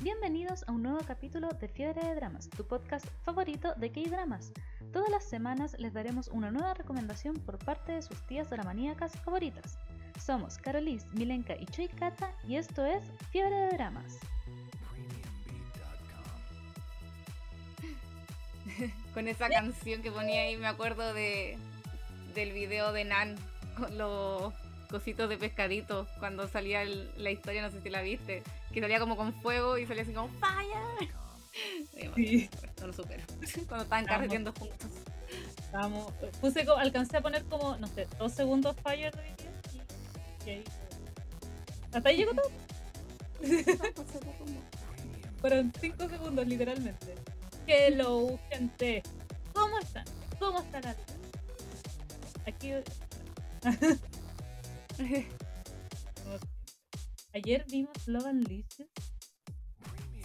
Bienvenidos a un nuevo capítulo de Fiebre de Dramas, tu podcast favorito de K-Dramas. Todas las semanas les daremos una nueva recomendación por parte de sus tías dramaníacas favoritas. Somos Carolis, Milenka y Choi Kata y esto es Fiebre de Dramas. con esa canción que ponía ahí, me acuerdo de del video de Nan con los cositos de pescadito cuando salía la historia, no sé si la viste, que salía como con fuego y salía así como fire. Sí. No lo supero. Cuando estaban carreteando juntos. Vamos, puse, alcancé a poner como, no sé, dos segundos fire de video y, y ahí. Hasta ahí llegó todo. Fueron cinco segundos, literalmente. Hello, gente. ¿Cómo están? ¿Cómo están? Aquí. Ayer vimos Love and Licious.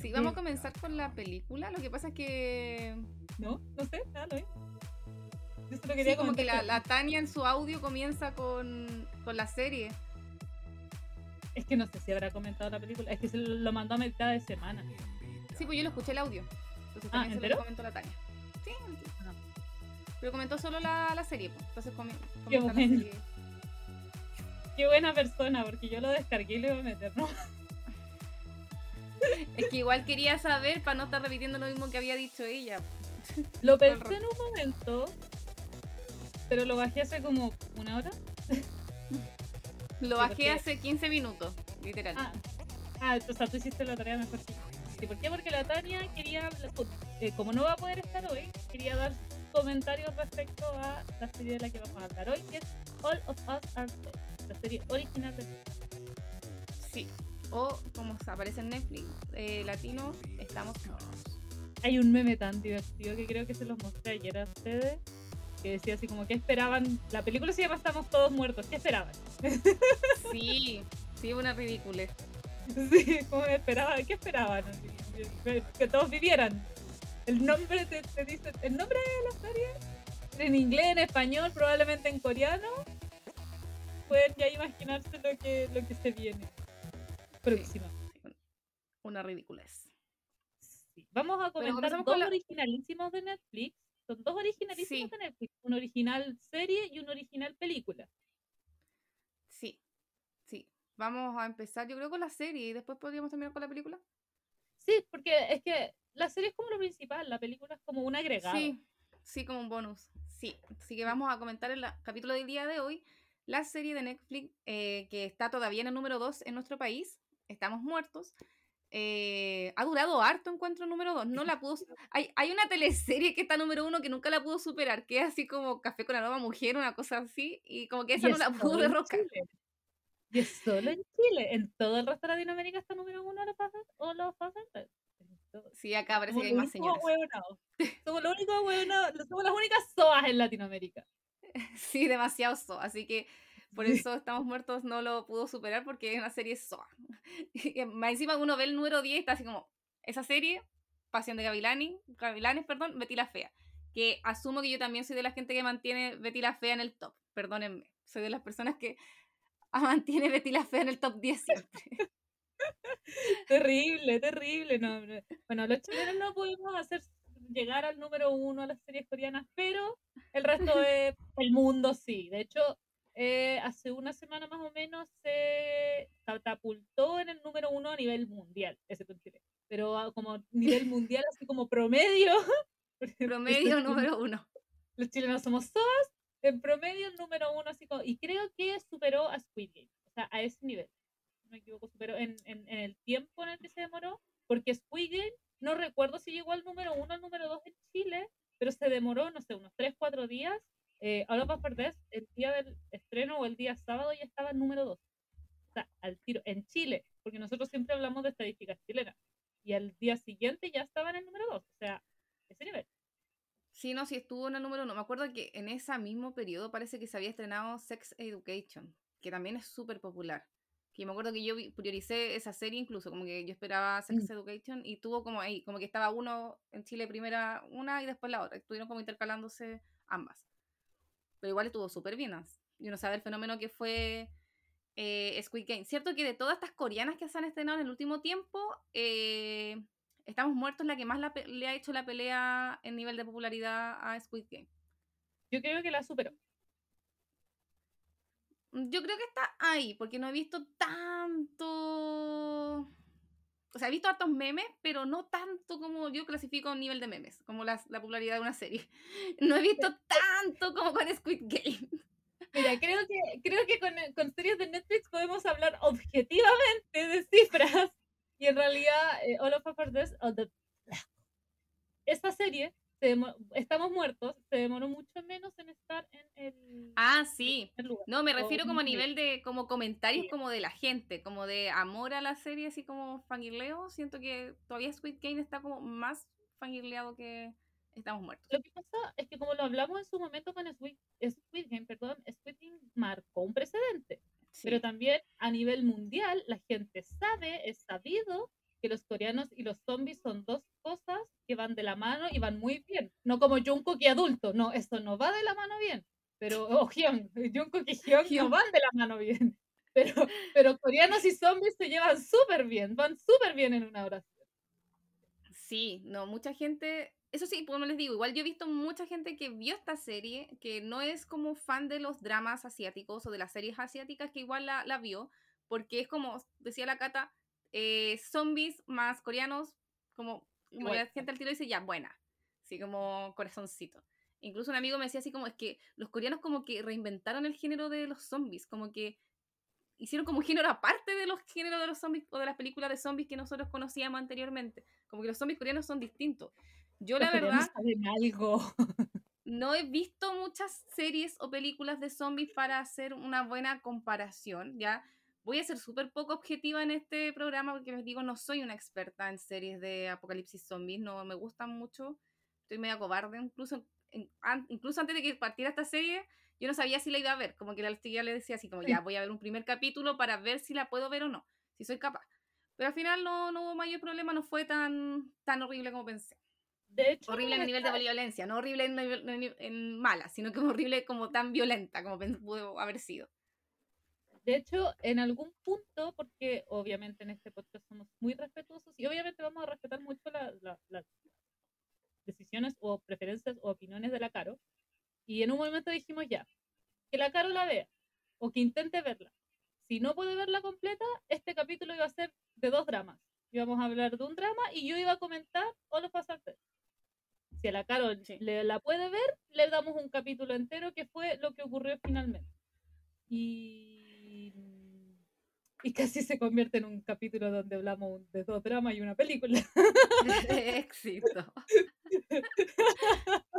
Sí, vamos a comenzar con la película. Lo que pasa es que. No, no sé, nada, lo vi. Yo solo quería Sí, como que la, la Tania en su audio comienza con, con la serie. Es que no sé si habrá comentado la película. Es que se lo mandó a mitad de semana. Sí, pues yo lo escuché el audio. Entonces Ah, también se ¿entero? lo comentó la Tania. Sí, Ah. pero comentó solo la, la serie. Pues. Entonces comenta la serie. Qué buena persona, porque yo lo descargué y le iba a meter, ¿no? Es que igual quería saber para no estar repitiendo lo mismo que había dicho ella. Lo pensé en un momento, pero lo bajé hace como una hora. Lo Sí, bajé porque- hace 15 minutos, literal. Ah, ah, o sea, tú hiciste la tarea mejor que. Sí, ¿Por qué? Porque la Tania quería, eh, como no va a poder estar hoy, quería dar comentarios respecto a la serie de la que vamos a hablar hoy, que es All of Us Are Dead, la serie original de Sí. O como aparece en Netflix, eh, latino, estamos. Hay un meme tan divertido que creo que se los mostré ayer a ustedes, que decía así como, ¿qué esperaban? La película se llama Estamos Todos Muertos, ¿qué esperaban? Sí, sí, una ridícula. Sí, como esperaban, ¿qué esperaban? Que, que todos vivieran. El nombre te, te dice, el nombre de la serie, en inglés, en español, probablemente en coreano. Pueden ya imaginarse lo que, lo que se viene. Próxima. Una ridiculez. Sí. Vamos a comentar dos con la- originalísimos de Netflix. Son dos originalísimos Sí. de Netflix. Un original serie y un original película. Sí, sí. Vamos a empezar, yo creo, con la serie y después podríamos terminar con la película. Sí, porque es que la serie es como lo principal, la película es como un agregado. Sí, sí, como un bonus. Sí, así que vamos a comentar en el capítulo del día de hoy la serie de Netflix eh, que está todavía en el número 2 en nuestro país. Estamos muertos. Eh, ha durado harto encuentro número 2. No la pudo. Hay, hay una teleserie que está número 1 que nunca la pudo superar, que es así como Café con la nueva mujer, una cosa así, y como que esa no la pudo derrocar. Y es solo en Chile. En todo el resto de Latinoamérica está número uno los Fast o los Fast. Sí, acá parece que hay más señores. Somos los únicos ahueonados, somos las únicas soas en Latinoamérica. Sí, demasiado so. Así que por eso Estamos Muertos no lo pudo superar porque es una serie soa. Y más encima uno ve el número 10 y está así como, esa serie, Pasión de Gavilani, Gavilanes, perdón, Betty la Fea. Que asumo que yo también soy de la gente que mantiene Betty la Fea en el top, perdónenme. Soy de las personas que mantiene Betty la Fea en el top 10 siempre. Terrible, terrible. No, no. Bueno, los chilenos no pudimos hacer llegar al número uno a las series coreanas, pero el resto del mundo sí. De hecho, eh, hace una semana más o menos se catapultó en el número uno a nivel mundial, excepto en Chile. Pero a- como nivel mundial, así como promedio. Promedio número uno. los chilenos somos soas, en promedio el número uno, así como, y creo que superó a Squid Game, o sea, a ese nivel, no me equivoco, superó en, en, en el tiempo en el que se demoró, porque Squid Game, no recuerdo si llegó al número uno, al número dos en Chile, pero se demoró, no sé, unos 3, 4 días, eh, Us Are Dead, el día del estreno o el día sábado ya estaba en número 2, o sea, al tiro, en Chile, porque nosotros siempre hablamos de estadísticas chilenas, y al día siguiente ya estaba en el número 2, o sea, ese nivel. Sí, no, sí estuvo en el número uno. Me acuerdo que en ese mismo periodo parece que se había estrenado Sex Education, que también es súper popular. Que me acuerdo que yo prioricé esa serie incluso, como que yo esperaba Sex Education y tuvo como ahí, como que estaba uno en Chile primera una y después la otra. Estuvieron como intercalándose ambas. Pero igual estuvo súper bien. Y uno sabe el fenómeno que fue eh, Squid Game. Cierto que de todas estas coreanas que se han estrenado en el último tiempo, eh, Estamos Muertos la que más le ha hecho la pelea en nivel de popularidad a Squid Game. Yo creo que la superó. Yo creo que está ahí, porque no he visto tanto. O sea, he visto hartos memes, pero no tanto como yo clasifico a un nivel de memes, como la, la popularidad de una serie. No he visto tanto como con Squid Game. Mira, creo que, creo que con, con series de Netflix podemos hablar objetivamente de cifras y en realidad eh, All of Us the... esta serie estamos muertos, se demoró mucho menos en estar en el. Ah, sí. No, me refiero como a nivel de como comentarios como de la gente, como de amor a la serie, así como fangirleo. Siento que todavía Squid Game está como más fangirleado que Estamos Muertos. Lo que pasa es que como lo hablamos en su momento con Squid, Squid Game, perdón, Squid Game marcó un precedente. Pero también a nivel mundial la gente sabe, es sabido que los coreanos y los zombies son dos cosas que van de la mano y van muy bien. No como Jungkook y adulto, no, esto no va de la mano bien. Pero, oh, Hyun, Jungkook y Hyun no van de la mano bien. Pero, pero coreanos y zombies se llevan súper bien, van súper bien en una oración. Sí, no, mucha gente eso sí, como les digo, igual yo he visto mucha gente que vio esta serie, que no es como fan de los dramas asiáticos o de las series asiáticas, que igual la, la vio, porque es como, decía la Cata, eh, zombies más coreanos, como, como la gente al tiro dice, ya, buena, así como corazoncito. Incluso un amigo me decía así como, es que los coreanos como que reinventaron el género de los zombies, como que hicieron como un género aparte de los géneros de los zombies o de las películas de zombies que nosotros conocíamos anteriormente. Como que los zombies coreanos son distintos. Yo la verdad algo. no he visto muchas series o películas de zombies para hacer una buena comparación, ¿ya? Voy a ser súper poco objetiva en este programa porque les digo, no soy una experta en series de apocalipsis zombies, no me gustan mucho, estoy media cobarde, incluso, incluso antes de que partiera esta serie, yo no sabía si la iba a ver, como que la chiquilla le decía así como, ya voy a ver un primer capítulo para ver si la puedo ver o no, si soy capaz. Pero al final no, no hubo mayor problema, no fue tan, tan horrible como pensé horrible en nivel de violencia, no horrible en, mala, sino que horrible como tan violenta como pudo haber sido. De hecho, en algún punto, porque obviamente en este podcast somos muy respetuosos y obviamente vamos a respetar mucho las decisiones o preferencias o opiniones de la Caro, y en un momento dijimos ya, que la Caro la vea o que intente verla. Si no puede verla completa, este capítulo iba a ser de dos dramas. Íbamos a hablar de un drama y yo iba a comentar o lo pasarte si a la Carol le, la puede ver, le damos un capítulo entero que fue lo que ocurrió finalmente. Y, y casi se convierte en un capítulo donde hablamos de dos dramas y una película. Éxito.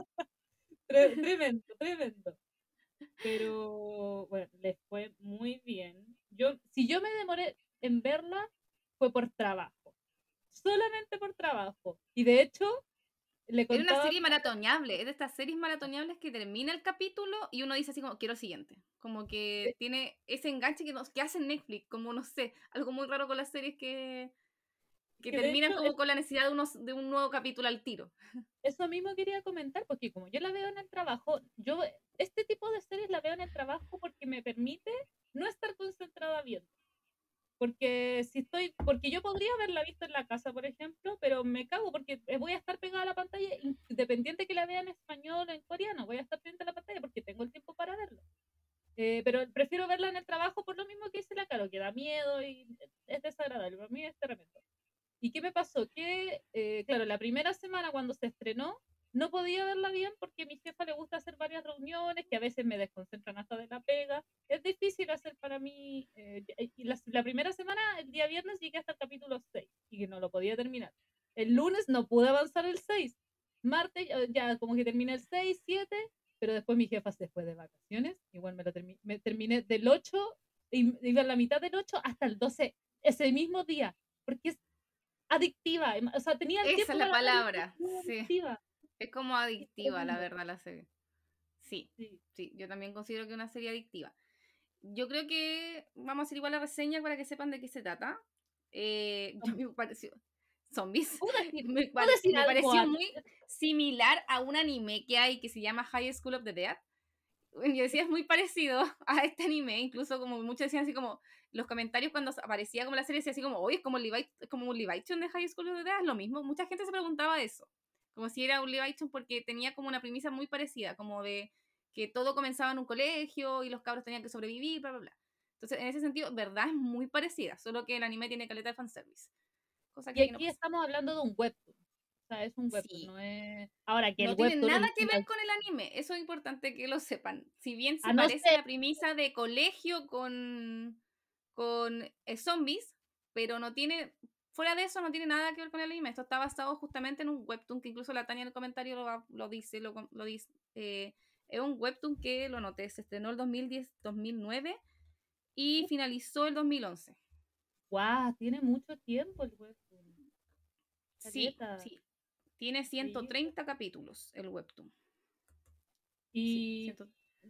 tremendo, tremendo. Pero bueno, les fue muy bien. Yo, si yo me demoré en verla, fue por trabajo. Solamente por trabajo. Y de hecho, es una serie maratoneable, es de estas series maratoneables que termina el capítulo y uno dice así como, quiero el siguiente. Como que tiene ese enganche que, nos, que hace Netflix, como no sé, algo muy raro con las series que, que, terminan como con la necesidad de, unos, de un nuevo capítulo al tiro. Eso mismo quería comentar, porque como yo la veo en el trabajo, yo este tipo de series la veo en el trabajo porque me permite no estar concentrada viendo. Porque si estoy, porque yo podría haberla visto en la casa, por ejemplo, pero me cago porque voy a estar pegada a la pantalla, independiente que la vea en español o en coreano, voy a estar pendiente a la pantalla porque tengo el tiempo para verlo. Eh, pero prefiero verla en el trabajo por lo mismo que dice la Caro, que da miedo y es desagradable. Para mí es tremendo. ¿Y qué me pasó? Que, eh, claro, la primera semana cuando se estrenó, no podía verla bien porque a mi jefa le gusta hacer varias reuniones que a veces me desconcentran hasta de la pega. Es difícil hacer para mí. Eh, y la, primera semana, el día viernes, llegué hasta el capítulo 6 y que no lo podía terminar. El lunes no pude avanzar el 6. Martes ya como que terminé el 6, 7, pero después mi jefa se fue de vacaciones. Igual me lo me terminé del 8, y iba a la mitad del 8 hasta el 12, ese mismo día, porque es adictiva. O sea, tenía el Esa es la palabra. Sí. Es como adictiva, la verdad, la serie. Sí, sí, yo también considero que es una serie adictiva. Yo creo que vamos a hacer igual la reseña para que sepan de qué se trata. Eh, me pareció. Zombies. me, pareció muy similar a un anime que hay que se llama High School of the Dead. yo decía, es muy parecido a este anime, incluso como muchos decían así como, los comentarios cuando aparecía como la serie decía así como, oye, es como, Levi, es como un de High School of the Dead, es lo mismo. Mucha gente se preguntaba eso, como si era un Levi porque tenía como una premisa muy parecida, como de que todo comenzaba en un colegio y los cabros tenían que sobrevivir, bla, bla, bla. Entonces, en ese sentido, verdad es muy parecida, solo que el anime tiene caleta de fanservice. Cosa que y aquí estamos hablando de un webtoon. O sea, es un webtoon, no es... Ahora que no tiene nada que ver con el anime, eso es importante que lo sepan. Si bien se parece la premisa de colegio con, con eh, zombies, pero no tiene, fuera de eso no tiene nada que ver con el anime. Esto está basado justamente en un webtoon que incluso la Tania en el comentario lo, lo dice, lo, lo dice. Eh, es un webtoon que lo noté, se estrenó el 2010-2009 y finalizó el 2011. ¡Guau! tiene mucho tiempo el webtoon. Sí, sí. Tiene 130 capítulos el webtoon. Y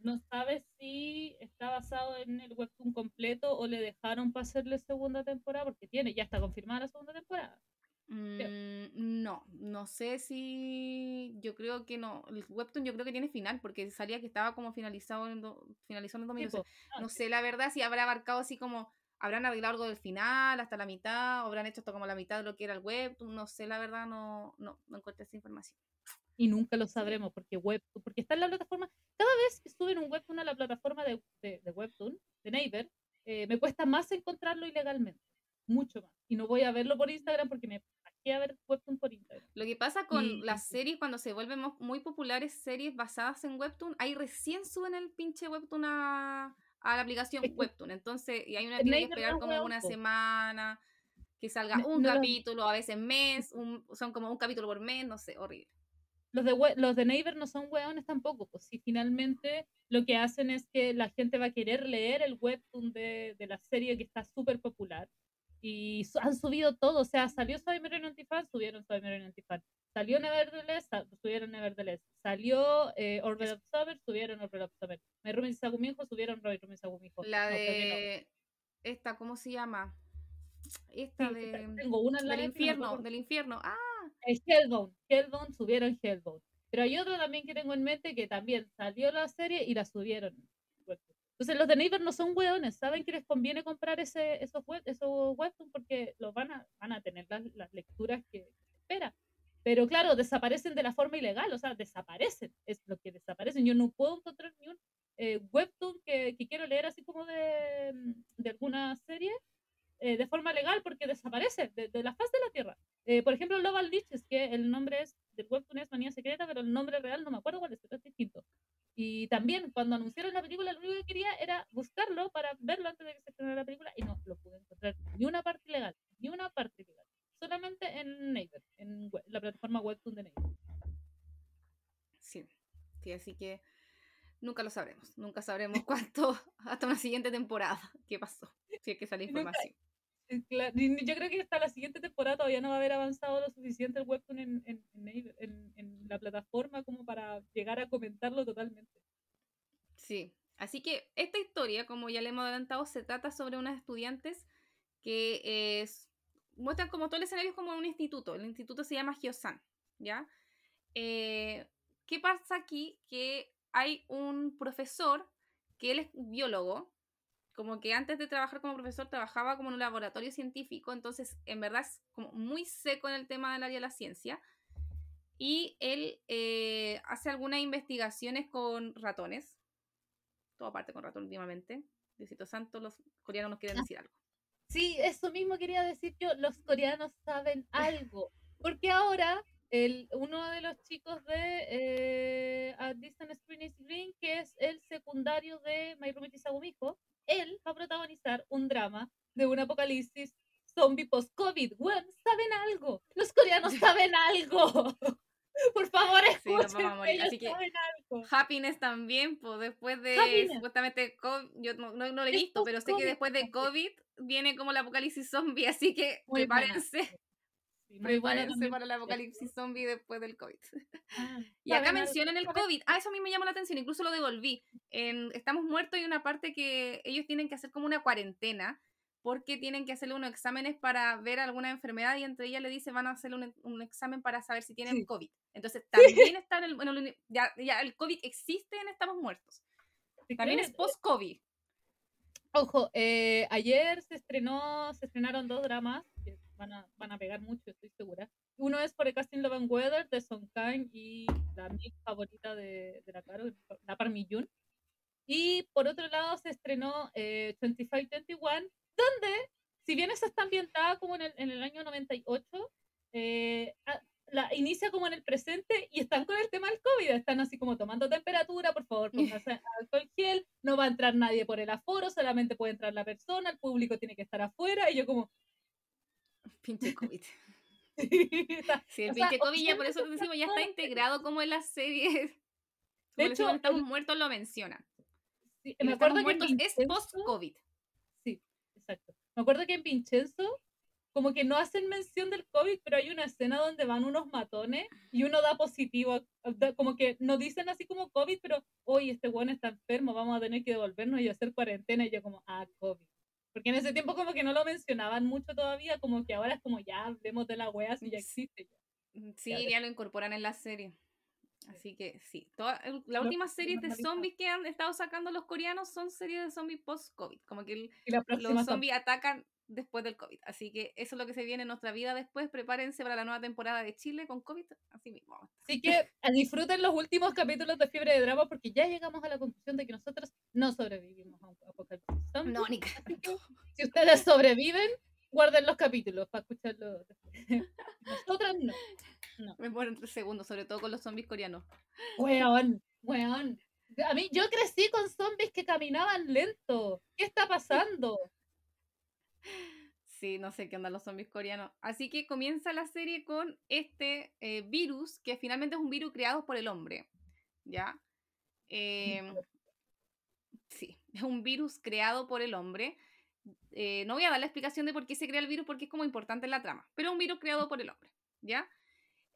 no sabes si está basado en el webtoon completo o le dejaron para hacerle segunda temporada, porque tiene, ya está confirmada la segunda temporada. Mm, no, no sé si. Yo creo que no. El webtoon yo creo que tiene final, porque salía que estaba como finalizado en, finalizó en 2012. no, sé la verdad si habrá abarcado así como. Habrán arreglado algo del final hasta la mitad, o habrán hecho esto como la mitad de lo que era el webtoon. No sé la verdad, no, no, no encontré esa información. Y nunca lo sabremos, porque webtoon, porque está en la plataforma. Cada vez que suben un webtoon a la plataforma de, de, webtoon, de Naver, eh, me cuesta más encontrarlo ilegalmente mucho más. Y no voy a verlo por Instagram porque me a ver Webtoon por Instagram. Lo que pasa con las series, cuando se vuelven muy populares, series basadas en Webtoon, ahí recién suben el pinche Webtoon a, a la aplicación Webtoon. Entonces, y hay una tiene que esperar como una semana que salga un capítulo, a veces mes, un, son como un capítulo por mes, no sé, horrible. Los de, los de Neighbor no son weones tampoco, pues si finalmente lo que hacen es que la gente va a querer leer el webtoon de, de la serie que está súper popular y han subido todo, o sea, salió Soy Mirror Antifan, subieron Soy Mirror Antifan. Salió Nevertheless, subieron Nevertheless. Salió eh, Order of Summer, subieron Order of Summer. My Room is Sagumijo, subieron Room is Sagumijo. La de... Esta, ¿cómo se llama? Esta de... Tengo una del infierno, del infierno. Ah. Es Hellbound. Hellbound, subieron Hellbound. Pero hay otro también que tengo en mente que también salió la serie y la subieron. Entonces los de Neighbor no son hueones, saben que les conviene comprar ese, esos, web, esos webtoons porque los van a, van a tener las, las lecturas que se espera. Pero claro, desaparecen de la forma ilegal, o sea, desaparecen, es lo que desaparecen. Yo no puedo encontrar ni un eh, webtoon que, que, quiero leer así como de, de alguna serie eh, de forma legal porque desaparece de, de, la faz de la tierra. Eh, por ejemplo, Global es que el nombre es, del webtoon es Manía Secreta, pero el nombre real no me acuerdo cuál es, pero es distinto. Y también cuando anunciaron la película, lo único que quería era buscarlo para verlo antes de que se estrenara la película y no lo pude encontrar ni una parte legal, ni una parte legal. Solamente en Naver, en la plataforma Webtoon de Naver. Sí, sí, así que nunca lo sabremos. Nunca sabremos cuánto hasta una siguiente temporada qué pasó. Si es que sale información. Eh, yo creo que hasta la siguiente temporada todavía no va a haber avanzado lo suficiente el webtoon en, la plataforma como para llegar a comentarlo totalmente. Sí, así que esta historia, como ya le hemos adelantado, se trata sobre unas estudiantes que es, muestran como todo el escenario como un instituto. El instituto se llama Giosan, ¿ya? Eh, ¿Qué pasa aquí? Que hay un profesor que él es biólogo, como que antes de trabajar como profesor trabajaba como en un laboratorio científico, entonces en verdad es como muy seco en el tema del área de la ciencia. Y él eh, hace algunas investigaciones con ratones, todo parte con ratones últimamente. Diosito Santo, los coreanos nos quieren ah. decir algo. Sí, eso mismo quería decir yo, los coreanos saben algo, porque ahora el, uno de los chicos de eh, A Distant Screen is Green, que es el secundario de My Roommate is él va a protagonizar un drama de un apocalipsis zombie post-COVID. Bueno, saben algo. Los coreanos saben algo. Por favor, escuchen. Sí, Así que Happiness también, pues después de supuestamente COVID, yo no, no, lo he visto, pero sé que después de COVID viene como el apocalipsis zombie, así que prepárense. Prepárense para el apocalipsis zombie después del COVID. Ah, y acá mencionan el COVID. Ah, eso a mí me llamó la atención, incluso lo devolví. En Estamos muertos y una parte que ellos tienen que hacer como una cuarentena porque tienen que hacerle unos exámenes para ver alguna enfermedad y entre ellas le dice van a hacerle un, examen para saber si tienen COVID. Entonces también está en el, ya, ya, el COVID existe en Estamos Muertos. También es post-COVID. Ojo, eh, ayer se estrenó, se estrenaron dos dramas van a, van a pegar mucho, estoy segura. Uno es por el casting Love and Weather de Song Kang y la mi favorita de, de la Caro, la Parmi Jun. Y por otro lado se estrenó eh, 2521, donde, si bien esa está ambientada como en el, en el año 98, eh, la inicia como en el presente y están con el tema del COVID, están así como tomando temperatura, por favor, pónganse alcohol gel, no va a entrar nadie por el aforo, solamente puede entrar la persona, el público tiene que estar afuera, y yo como... Pinche COVID. sí, el pinche COVID ya por eso te decimos, ya está integrado como en las series. De hecho, estamos muertos lo menciona. Sí, me acuerdo que es post-COVID. Sí, exacto. Me acuerdo que en Vincenzo como que no hacen mención del COVID, pero hay una escena donde van unos matones y uno da positivo, como que no dicen así como COVID, pero hoy este weón está enfermo, vamos a tener que devolvernos y hacer cuarentena y yo como, ah, COVID. Porque en ese tiempo como que no lo mencionaban mucho todavía, como que ahora es como ya hablemos de la wea si ya existe. Ya. Mm, sí, ya, lo incorporan en la serie. Así que sí, toda, la última serie de zombies que han estado sacando los coreanos son series de zombies post-COVID. Como que los zombies atacan después del COVID. Así que eso es lo que se viene en nuestra vida después. Prepárense para la nueva temporada de Chile con COVID. Así mismo. Así que disfruten los últimos capítulos de Fiebre de Drama porque ya llegamos a la conclusión de que nosotros no sobrevivimos a un apocalipsis. No, ni Si ustedes sobreviven, guarden los capítulos para escucharlo Nosotros no. no. Me muero en tres segundos, sobre todo con los zombies coreanos. Weón, weón. A mí, yo crecí con zombies que caminaban lento. ¿Qué está pasando? Sí, no sé qué onda los zombies coreanos. Así que comienza la serie con este eh, virus, que finalmente es un virus creado por el hombre. ¿Ya? Em, sí, es un virus creado por el hombre. Eh, no voy a dar la explicación de por qué se crea el virus porque es como importante en la trama, pero es un virus creado por el hombre. ¿Ya?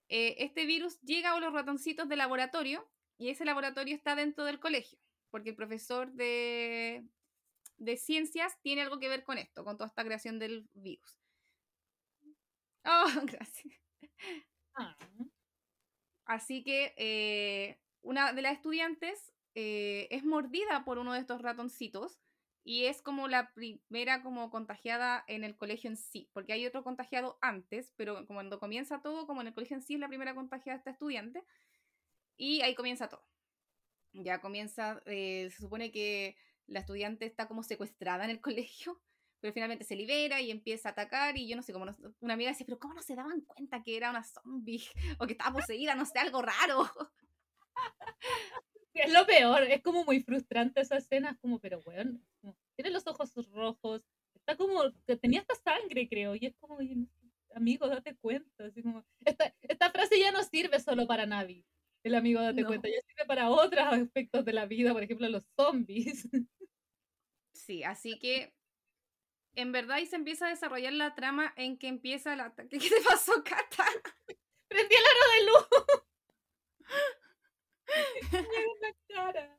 Eh, este virus llega a los ratoncitos de laboratorio y ese laboratorio está dentro del colegio, porque el profesor de, de ciencias tiene algo que ver con esto, con toda esta creación del virus. Oh, gracias. Ah. Así que eh, una de las estudiantes eh, es mordida por uno de estos ratoncitos y es como la primera como contagiada en el colegio en sí, porque hay otro contagiado antes, pero cuando comienza todo, como en el colegio en sí es la primera contagiada esta estudiante, y ahí comienza todo. Ya comienza, eh, se supone que la estudiante está como secuestrada en el colegio, pero finalmente se libera y empieza a atacar y yo no sé cómo, una amiga decía, pero ¿cómo no se daban cuenta que era una zombie o que estaba poseída, no sé, algo raro? Es lo peor, es como muy frustrante esa escena, es como, pero weón, tiene los ojos rojos, está como, tenía hasta sangre creo, y es como, amigo, date cuenta, así como, esta, esta frase ya no sirve solo para Navi, el amigo date cuenta, ya sirve para otros aspectos de la vida, por ejemplo, los zombies. Sí, así que en verdad ahí se empieza a desarrollar la trama en que empieza el ataque. ¿Qué te pasó, Cata? Prendí el aro de luz.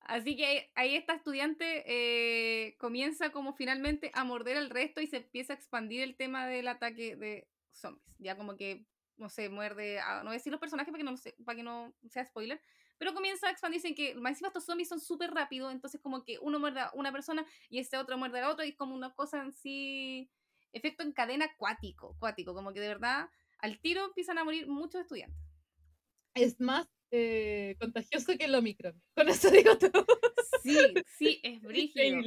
Así que ahí esta estudiante eh, comienza como finalmente a morder el resto y se empieza a expandir el tema del ataque de zombies. Ya como que, no sé, muerde, no voy a decir los personajes para que no, para que no sea spoiler, pero comienza a expandirse en que, más encima estos zombies son súper rápidos, entonces como que uno muerde a una persona y este otro muerde a otro y es como una cosa en sí, efecto en cadena acuático, acuático, como que de verdad al tiro empiezan a morir muchos estudiantes. Es más eh, contagioso que el Omicron, con eso digo todo. Sí, sí, es brígido.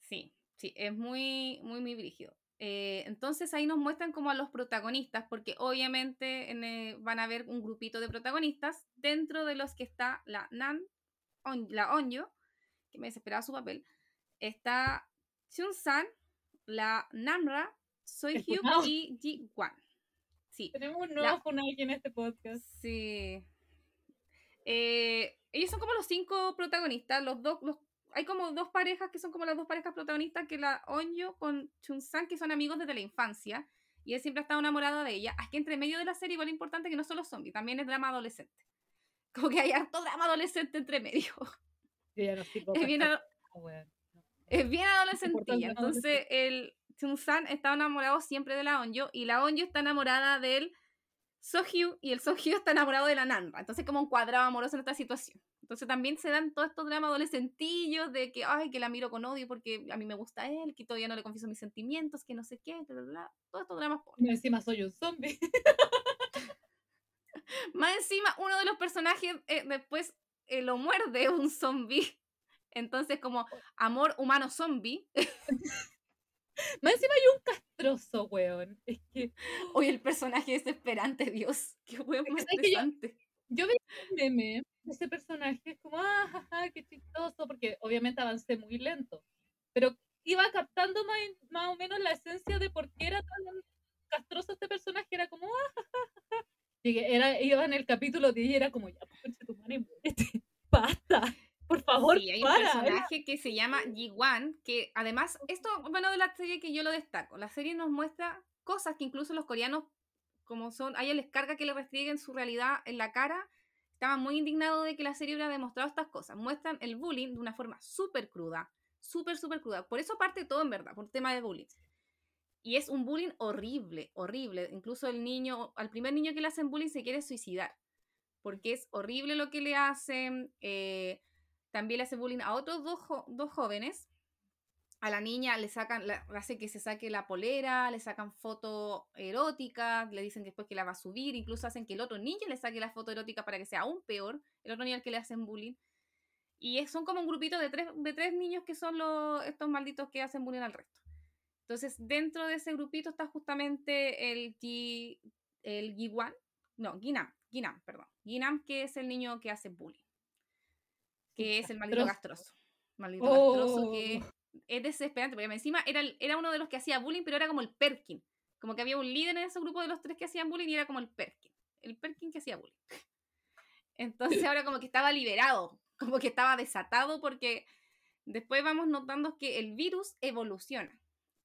Sí, sí, es muy, muy, muy brígido. Eh, entonces ahí nos muestran como a los protagonistas, porque obviamente eh, van a ver un grupito de protagonistas, dentro de los que está la Nan, la Onyo, que me desesperaba su papel, está Chun-san, la Namra, Soy Hyuk y Ji-Wan. Sí. Tenemos un nuevo aquí en este podcast. Sí. Eh, ellos son como los cinco protagonistas, los dos, los hay como dos parejas que son como las dos parejas protagonistas, que la Onyo con Chun-san, que son amigos desde la infancia, y él siempre ha estado enamorado de ella. Es que entre medio de la serie igual es importante que no solo zombies, también es drama adolescente. Como que hay harto drama adolescente entre medio. es, bien es bien adolescentilla. Entonces, el Chun-san está enamorado siempre de la Onyo, y la Onyo está enamorada del Sohyu, y el Sohyu está enamorado de la Nanra. Entonces, como un cuadrado amoroso en esta situación. Entonces también se dan todos estos dramas adolescentillos de que, ay, que la miro con odio porque a mí me gusta él, que todavía no le confieso mis sentimientos, que no sé qué, bla, bla, bla. Todos estos dramas. Y encima soy un zombie. Más encima, uno de los personajes eh, después eh, lo muerde un zombie. Entonces, como amor humano zombie. Más encima hay un castroso, weón. Es que. Oye, el personaje desesperante, Dios. Qué weón más estresante. Yo, veía un meme ese personaje, es como, ah, jaja, qué chistoso, porque obviamente avancé muy lento. Pero iba captando más, más o menos la esencia de por qué era tan castroso este personaje. Era como, ah, jajaja. Era, iba en el capítulo 10 y era como, ya, pues tu madre, basta. Por favor, sí, hay un personaje que se llama Ji-Wan, que además, esto, bueno, de la serie que yo lo destaco, la serie nos muestra cosas que incluso los coreanos, como son, a ella les carga que le restrieguen su realidad en la cara, estaban muy indignados de que la serie hubiera demostrado estas cosas, muestran el bullying de una forma súper cruda, súper, súper cruda, por eso parte todo en verdad, por tema de bullying. Y es un bullying horrible, horrible, incluso el niño, al primer niño que le hacen bullying se quiere suicidar, porque es horrible lo que le hacen, eh, también le hace bullying a otros dos, dos jóvenes. A la niña le sacan, le hace que se saque la polera, le sacan foto erótica, le dicen después que la va a subir, incluso hacen que el otro niño le saque la foto erótica para que sea aún peor, el otro niño al que le hacen bullying. Y son como un grupito de tres, de tres niños que son los, estos malditos que hacen bullying al resto. Entonces, dentro de ese grupito está justamente el G, el Giwan, no, Ginam, Ginam, perdón. Ginam, que es el niño que hace bullying que es el maldito gastroso. Maldito gastroso que oh. Es desesperante, porque encima era, era uno de los que hacía bullying, pero era como el Perkin. Como que había un líder en ese grupo de los tres que hacían bullying y era como el Perkin. El Perkin que hacía bullying. Entonces ahora como que estaba liberado, como que estaba desatado porque después vamos notando que el virus evoluciona.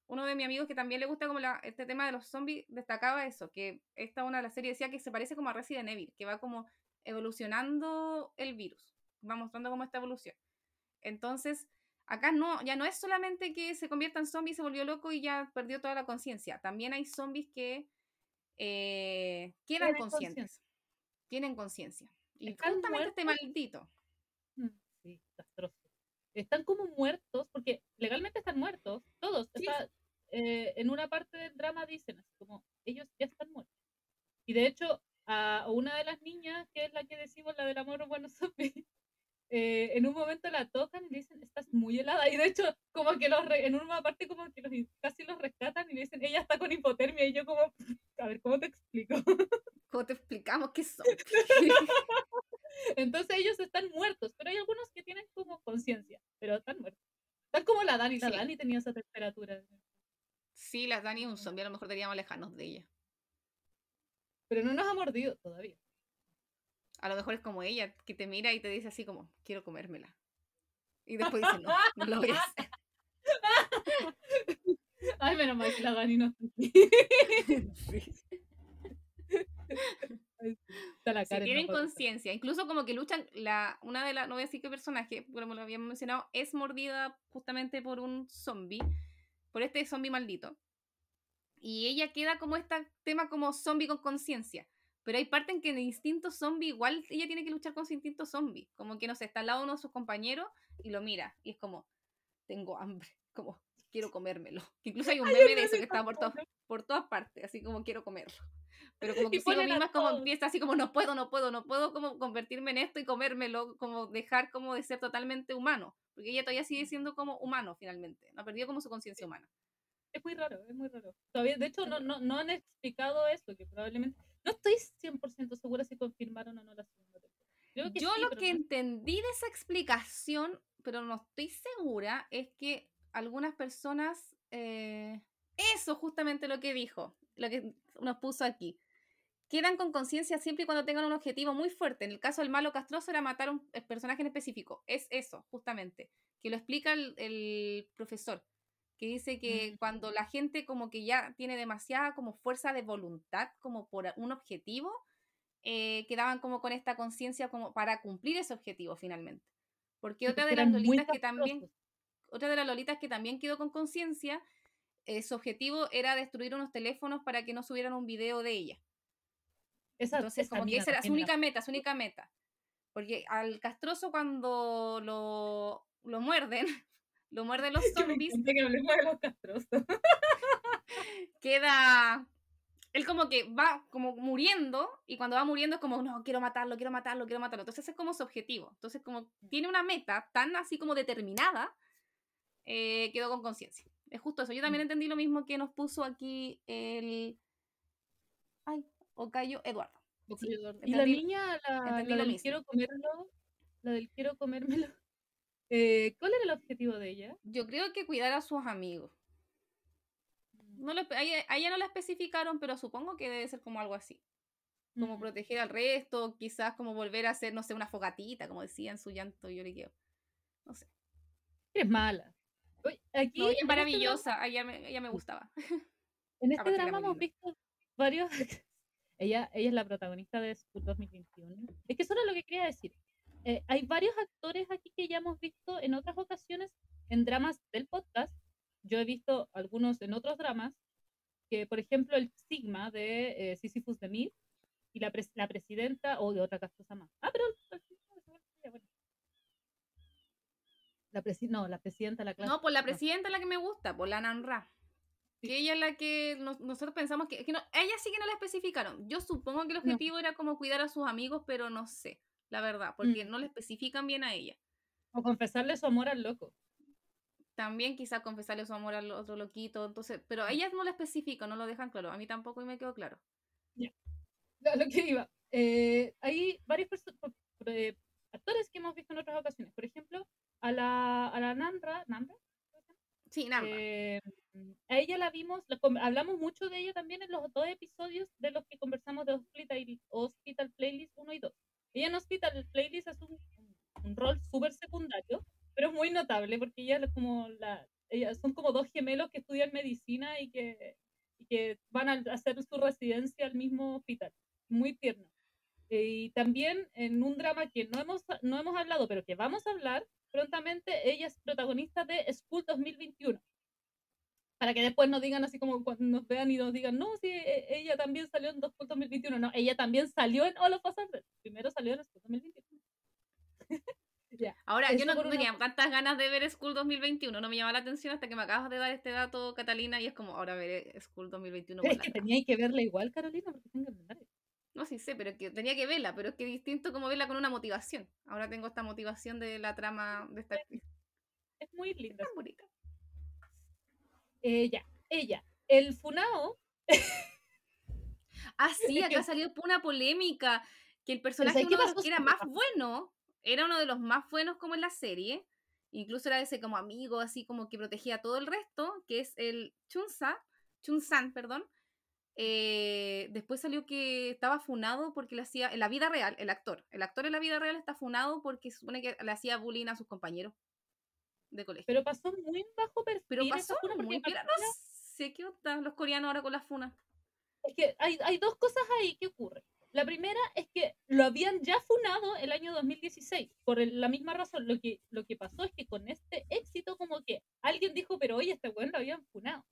Uno de mis amigos que también le gusta como este tema de los zombies destacaba eso, que esta una de las series decía que se parece como a Resident Evil, que va como evolucionando el virus va mostrando cómo esta evolución. Entonces, acá no, ya no es solamente que se convierta en zombie, se volvió loco y ya perdió toda la conciencia. También hay zombies que eh, quedan conscientes, tienen conciencia. Y justamente este maldito. Mm, sí, desastroso. Están como muertos, porque legalmente están muertos, todos. Eh, en una parte del drama dicen así como, ellos ya están muertos. Y de hecho, a una de las niñas, que es la que decimos, la del amor bueno zombie, eh, en un momento la tocan y le dicen, muy helada. Y de hecho, como que los en una parte como que los, casi los rescatan y le dicen, ella está con hipotermia. Y yo como, a ver, ¿cómo te explico? ¿Cómo te explicamos qué son? Entonces ellos están muertos, pero hay algunos que tienen como conciencia, pero están muertos. Están como la Dani, la Dani tenía esa temperatura. Sí, la Dani es un zombie, a lo mejor deberíamos alejarnos de ella. Pero no nos ha mordido todavía. A lo mejor es como ella, que te mira y te dice así como, quiero comérmela. Y después dice, no, no lo voy a hacer. Ay, menos mal que la Dani no si tienen conciencia, incluso como que luchan, la, una de las, no voy a decir qué personaje, como lo habíamos mencionado, es mordida justamente por un zombie, por este zombie maldito. Y ella queda como este tema como zombie con conciencia. Pero hay parte en que en el instinto zombie igual ella tiene que luchar con su instinto zombie. Como que no sé, está al lado uno de sus compañeros y lo mira. Y es como, tengo hambre. Como, quiero comérmelo. incluso hay un meme de eso que está por, por todas partes, así como quiero comerlo. Pero como que si lo mismo es como empieza así como no puedo, no puedo, no puedo como convertirme en esto y comérmelo, como dejar como de ser totalmente humano. Porque ella todavía sigue siendo como humano finalmente. No ha perdido como su conciencia humana. Es muy raro, es muy raro. Todavía, de hecho, no, no, no han explicado eso, que probablemente no estoy 100% segura si confirmaron o no la segunda temporada. Yo lo que entendí de esa explicación, pero no estoy segura, es que algunas personas... Eh, eso justamente lo que dijo, lo que nos puso aquí. Quedan con conciencia siempre y cuando tengan un objetivo muy fuerte. En el caso del malo castroso era matar a un personaje en específico. Es eso, justamente. Que lo explica el profesor que dice que cuando la gente como que ya tiene demasiada como fuerza de voluntad, como por un objetivo, eh, quedaban como con esta conciencia como para cumplir ese objetivo finalmente. Porque otra de las lolitas que también, otra de las lolitas que también quedó con conciencia, eh, su objetivo era destruir unos teléfonos para que no subieran un video de ella. Entonces, como que esa era su única meta, su única meta. Porque al castroso cuando lo, lo muerden, lo muerden los zombies, encanta que hablemos de los castrosos. queda... Él como que va como muriendo y cuando va muriendo es como, no, quiero matarlo, quiero matarlo, quiero matarlo. Entonces ese es como su objetivo. Entonces como tiene una meta tan así como determinada, eh, quedó con conciencia. Es justo eso. Yo también entendí lo mismo que nos puso aquí el... Ay, Ocayo Eduardo. Sí, Y la niña, la, la lo del quiero comérmelo, la del quiero comérmelo, eh, ¿cuál era el objetivo de ella? Yo creo que cuidar a sus amigos. Mm, No lo a, ella, a ella no la especificaron, pero supongo que debe ser como algo así. Como Mm. proteger al resto, quizás como volver a hacer, no sé, una fogatita, como decía en su llanto y lloriqueo. No sé. Eres mala. Oye, aquí, No, ella es este maravillosa, ella me, ella me gustaba. En este drama hemos visto varios. ella, ella es la protagonista de School 2021. Es que eso era lo que quería decir. Eh, hay varios actores aquí que ya hemos visto en otras ocasiones en dramas del podcast. Yo he visto dramas, que por ejemplo el Sigma de eh, Sisyphus de Mid y la, pres- la presidenta, o de otra castrosa más. Ah, pero. bueno. La presi no, la presidenta de la clase. No, por la presidenta es la que me gusta, por la Nanra. Sí. Que ella es la que nos- nosotros pensamos que, que no, ella sí que no la especificaron. Yo supongo que el No. objetivo era como cuidar a sus amigos, pero no sé, la verdad, porque Mm. no le especifican bien a ella. O confesarle su amor al loco. También quizá confesarle su amor al otro loquito, entonces, pero Mm. ellas no la especifican, no lo dejan claro. A mí tampoco y me quedó claro. a lo que iba. Eh, hay varios eh, actores que hemos visto en otras ocasiones. Por ejemplo, a la, a la Nanra, ¿Nanra? Sí, nada. Eh, a ella la vimos, la hablamos mucho de ella también en los dos episodios de los que conversamos de Hospital, Hospital Playlist 1 y 2. Ella en Hospital Playlist es un, un rol súper secundario, pero es muy notable porque ella como la, son como dos gemelos que estudian medicina y que, y que van a hacer su residencia al mismo hospital. Muy tierno. Eh, y también en un drama que no hemos, no hemos hablado, pero que vamos a hablar prontamente, ella es protagonista de School 2021. Para que después nos digan así como cuando nos vean y nos digan, no, sí, e- ella también salió en School 2021. No, ella también salió en All of Us. Primero salió en School 2021. Ahora, yo no una tenía tantas ganas de ver School 2021, no me llamaba la atención hasta que me acabas de dar este dato, Catalina, y es como, ahora veré School 2021. Pero es que que verla igual, Carolina, porque tengo que. No, sí sé, pero es que tenía que verla, pero es que distinto como verla con una motivación. Ahora tengo esta motivación de la trama de esta actriz. Es muy linda. Tan bonita. Ella, ella. El Funao, Ah, sí, Es acá salió una polémica, que el personaje que era más bueno, era uno de los más buenos como en la serie, incluso era ese como amigo, así como que protegía a todo el resto, que es el Chunsa, Chunsan, perdón. Eh, después salió que estaba funado porque le hacía, en la vida real, el actor, el actor en la vida real está funado porque supone que le hacía bullying a sus compañeros de colegio. pero pasó muy bajo perfil. Pero pasó muy piola, no sé qué onda los coreanos ahora con las funas. Es que hay, hay dos cosas ahí que ocurren. La primera es que lo habían ya funado el año 2016, por el- la misma razón. Lo que, lo que pasó es que con este éxito, como que alguien dijo, pero oye, este weón lo habían funado.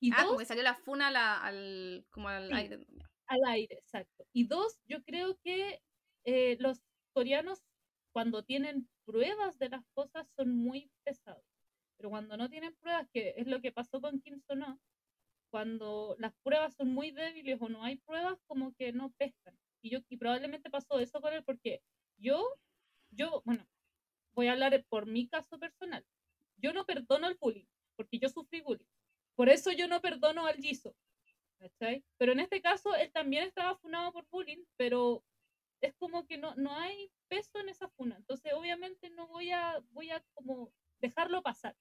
Y Ah, dos, como que salió la funa la- al, como al Sí. aire. al aire, exacto. Y dos, yo creo que eh, los coreanos, cuando tienen pruebas de las cosas, son muy pesados. Pero cuando no tienen pruebas, que es lo que pasó con Kim Sono, cuando las pruebas son muy débiles o no hay pruebas, como que no pescan. Y, yo, y probablemente pasó eso con él porque yo, yo, bueno, voy a hablar por mi caso personal. Yo no perdono el bullying, porque yo sufrí bullying. Por eso yo no perdono al Jisoo. ¿cachai? Pero en este caso, él también estaba funado por bullying, pero es como que no, no hay peso en esa funa. Entonces, obviamente, no voy a, voy a como dejarlo pasar.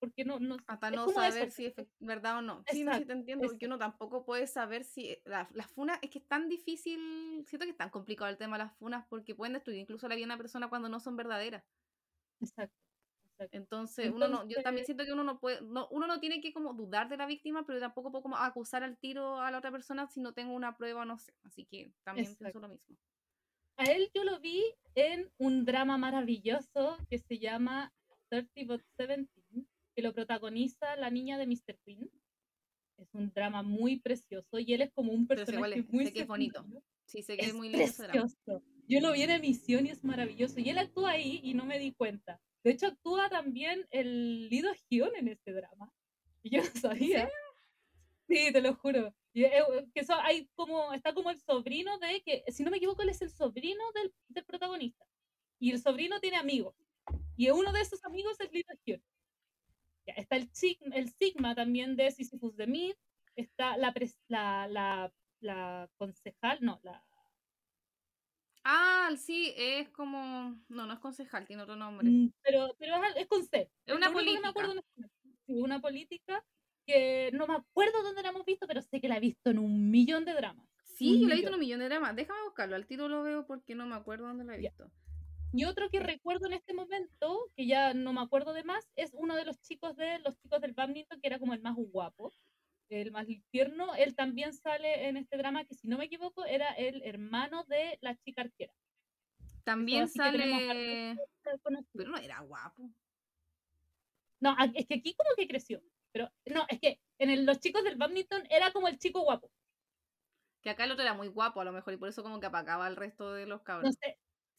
Porque no, no Hasta no como eso, saber si es verdad o no. Sí, no, sí te Exacto, entiendo, porque exacto. uno tampoco puede saber si. eh, La, las funas, es que es tan difícil. Siento que es tan complicado el tema de las funas porque pueden destruir incluso la vida de una persona cuando no son verdaderas. Exacto. exacto. Entonces, uno no, yo también Entonces- siento que uno no puede, no, uno no tiene que como dudar de la víctima, pero tampoco puedo como acusar al tiro a la otra persona si no tengo una prueba no sé. Así que también pienso lo mismo. A él yo lo vi en un drama maravilloso que se llama 30 But 17, que lo protagoniza la niña de Mr. Queen. Es un drama muy precioso y él es como un personaje es, muy sé que es bonito. Sí, sé que es, Es muy lindo ese drama. precioso. Yo lo vi en emisión y es maravilloso. Y él actúa ahí y no me di cuenta. De hecho, actúa también el Lido Gion en este drama. Y yo no sabía. Sí, te lo juro. Y, eh, que eso, hay como, está como el sobrino de, que si no me equivoco, él es el sobrino del, del protagonista. Y el sobrino tiene amigos. Y uno de esos amigos es Lido Gion. Ya, está el, el Sigma también de Sisyphus de Mid. Está la, pres- la, la, la concejal, no, la Ah, sí, es como. No, no es concejal, tiene otro nombre. Mm, Pero, pero es, es con C. Es una me acuerdo política. en este una política que no me acuerdo dónde la hemos visto, pero sé que la he visto en un millón de dramas. Sí, yo la he visto en un millón de dramas. Déjame buscarlo, al tiro lo veo porque no me acuerdo dónde la he visto. Y otro que recuerdo en este momento, que ya no me acuerdo de más, es uno de los chicos de los chicos del badminton, que era como el más guapo, el más tierno. Él también sale en este drama, que si no me equivoco, era el hermano de la chica arquera. También tenemos sale. Pero no era guapo. No, es que aquí como que creció. Pero no, es que en el- los chicos del badminton era como el chico guapo. Que acá el otro era muy guapo, a lo mejor, y por eso como que apagaba al resto de los No cabros. sé.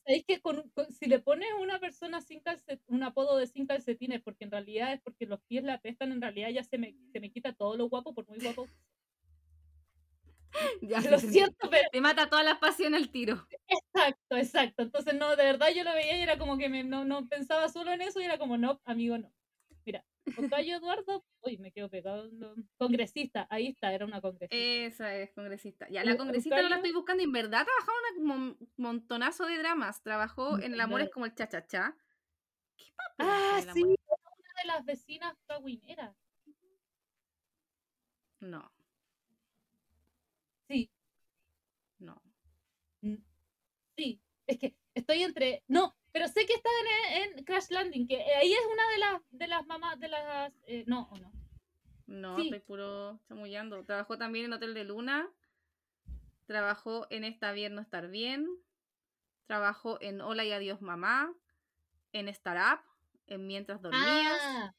¿Sabéis que con, con- si le pones a una persona sin calcet- un apodo de sin calcetines, porque en realidad es porque los pies le apestan, en realidad ya se me, se me quita todo lo guapo, por muy guapo. Ya, Lo siento, pero Te mata todas las pasiones al tiro. exacto, exacto. Entonces, no, de verdad yo lo veía y era como que me, no, no pensaba solo en eso y era como, no, amigo, no. Mira, Ocayo Eduardo, uy, me quedo pegado. Congresista, ahí está, era una congresista. Esa es congresista. Ya, la congresista no la estoy buscando. En verdad trabajó en un mon- montonazo de dramas. Trabajó en El amor es como el cha-cha-cha. ¿Qué papel ah, sí, amor una de las vecinas caguineras. No, Sí, no. Sí, es que estoy entre. No, pero sé que está en, en Crash Landing, que eh, ahí es una de las de las mamás de las. eh, no, o no. No, Sí. estoy puro chamullando. Trabajó también en Hotel de Luna. Trabajó en Está bien, no estar bien. Trabajó en Hola y adiós mamá. En Startup. En Mientras dormías. Ah,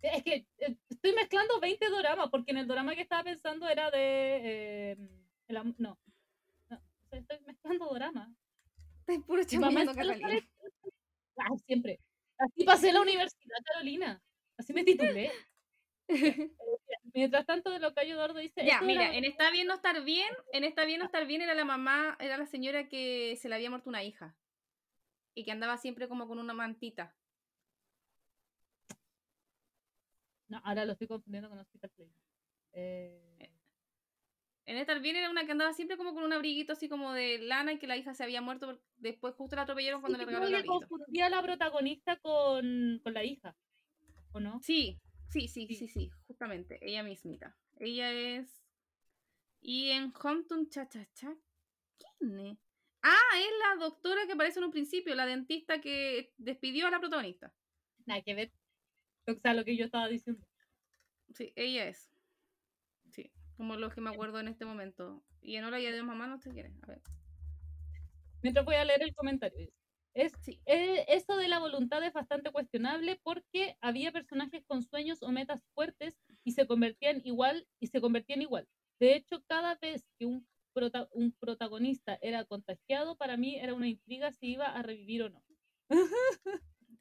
es que eh, estoy mezclando 20 doramas, porque en el dorama que estaba pensando era de. eh, el no. estoy mezclando doramas. Estoy puro chamullando, Catalina. Ah, siempre. Así pasé la universidad, Carolina. Así me titulé. Mientras tanto, de lo que Eduardo dice. Ya, mira, en Está bien, no estar bien. En Está bien, no estar bien era la mamá, era la señora que se le había muerto una hija. Y que andaba siempre como con una mantita. No, ahora lo estoy confundiendo con Hospital Playlist. Eh, En Estar bien era una que andaba siempre como con un abriguito así como de lana y que la hija se había muerto. porque Después justo la atropellaron cuando sí, le regaló el abriguito. confundí a la protagonista con, con la hija, ¿o no? Sí, sí, sí, Sí. sí, sí, justamente, ella mismita. Ella es... Y en Hometown Cha Cha Cha, ¿quién es? Ah, es la doctora que aparece en un principio, la dentista que despidió a la protagonista. Nada que ver. O sea, lo que yo estaba diciendo. Sí, ella es. Como los que me acuerdo en este momento. Y en Hola y Adiós Mamá no quién es. A ver. Mientras voy a leer el comentario. Es, Sí. eh, eso de la voluntad es bastante cuestionable porque había personajes con sueños o metas fuertes y se convertían igual y se convertían igual. De hecho, cada vez que un, prota- un protagonista era contagiado, para mí era una intriga si iba a revivir o no.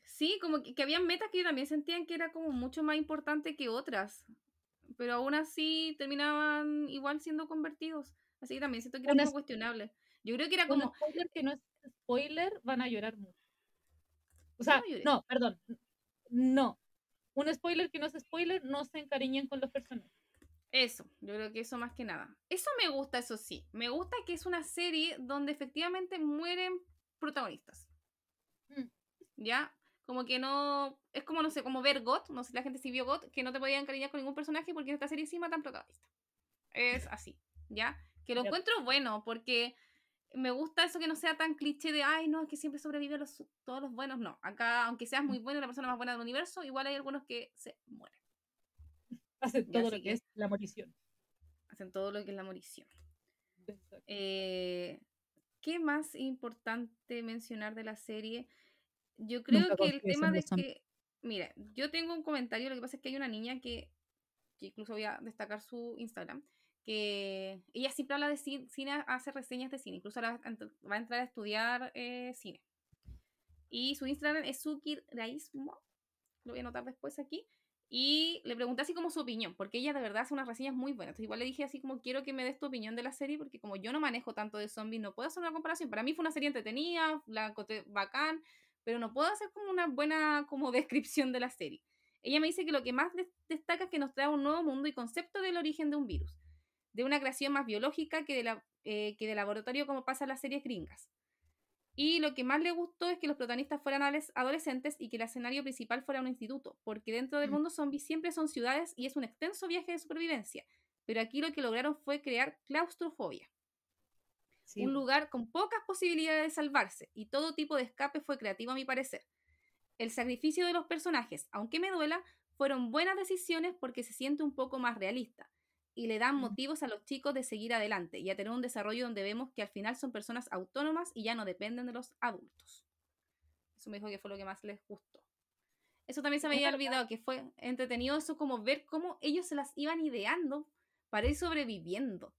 Sí, como que, que habían metas que yo también sentían que era como mucho más importante que otras. Pero aún así terminaban igual siendo convertidos. Así que también siento que era poco cuestionable. Yo creo que era Un como, spoiler que no es spoiler, van a llorar mucho. O sea, no, perdón. No. Un spoiler que no es spoiler, no se encariñen con los personajes. Eso, yo creo que eso más que nada. Eso me gusta, eso sí. Me gusta que es una serie donde efectivamente mueren protagonistas. Mm. ¿Ya? Como que no. Es como, no sé, como ver GOT. No sé si la gente sí vio GOT, que no te podían encariñar con ningún personaje porque en esta serie sí matan protagonistas. Es así, ¿ya? Que lo encuentro bueno porque me gusta eso que no sea tan cliché de, ay, no, es que siempre sobreviven los, todos los buenos. No, acá, aunque seas muy bueno y la persona más buena del universo, igual hay algunos que se mueren. Hacen todo lo que que- es la morición. Hacen todo lo que es la morición. Eh, ¿Qué más importante mencionar de la serie? Yo creo Nunca que el tema de que, mira, yo tengo un comentario, lo que pasa es que hay una niña que, que incluso voy a destacar su Instagram, que ella siempre habla de cine, hace reseñas de cine, incluso ahora va a entrar a estudiar eh, cine. Y su Instagram es Suki Raismo, lo voy a anotar después aquí. Y le pregunté así como su opinión, porque ella de verdad hace unas reseñas muy buenas. Entonces igual le dije así como quiero que me des tu opinión de la serie, porque como yo no manejo tanto de zombies, no puedo hacer una comparación. Para mí fue una serie entretenida, la encontré bacán, pero no puedo hacer como una buena como descripción de la serie. Ella me dice que lo que más destaca es que nos trae un nuevo mundo y concepto del origen de un virus, de una creación más biológica que de, la, eh, que de laboratorio como pasa en las series gringas. Y lo que más le gustó es que los protagonistas fueran adolescentes y que el escenario principal fuera un instituto, porque dentro del mm. mundo zombie siempre son ciudades y es un extenso viaje de supervivencia. Pero aquí lo que lograron fue crear claustrofobia. Un lugar con pocas posibilidades de salvarse y todo tipo de escape fue creativo a mi parecer. El sacrificio de los personajes, aunque me duela, fueron buenas decisiones porque se siente un poco más realista y le dan motivos a los chicos de seguir adelante y a tener un desarrollo donde vemos que al final son personas autónomas y ya no dependen de los adultos. Eso me dijo que fue lo que más les gustó. Eso también se me había olvidado, que fue entretenido eso como ver cómo ellos se las iban ideando para ir sobreviviendo.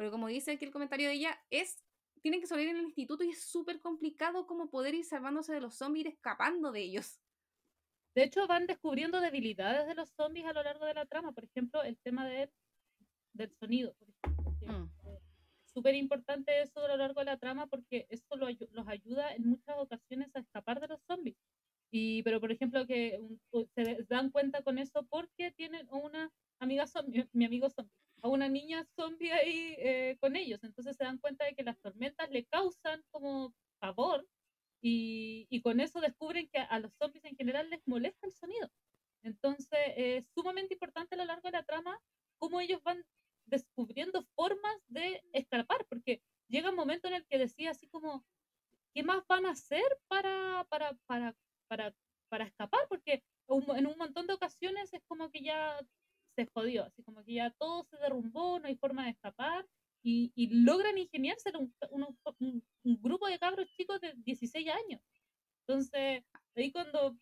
Porque como dice aquí el comentario de ella, es tienen que sobrevivir en el instituto y es súper complicado como poder ir salvándose de los zombies, ir escapando de ellos. De hecho, van descubriendo debilidades de los zombies a lo largo de la trama. Por ejemplo, el tema de del sonido. Mm. Súper importante eso a lo largo de la trama porque eso los ayuda en muchas ocasiones a escapar de los zombies. Y, pero, por ejemplo, que se dan cuenta con eso porque tienen una amiga zombie, mi amigo zombie, a una niña zombie ahí eh, con ellos. Entonces se dan cuenta de que las tormentas le causan como pavor y, y, con eso descubren que a los zombies en general les molesta el sonido. Entonces es sumamente importante a lo largo de la trama cómo ellos van descubriendo formas de escapar, porque llega un momento en el que decía así como, ¿qué más van a hacer para, para, para, para, para escapar? Porque en un montón de ocasiones es como que ya se jodió, así como que ya todo se derrumbó, no hay forma de escapar, y, y logran ingeniarse un, un, un, grupo de cabros chicos de 16 años. Entonces, ahí cuando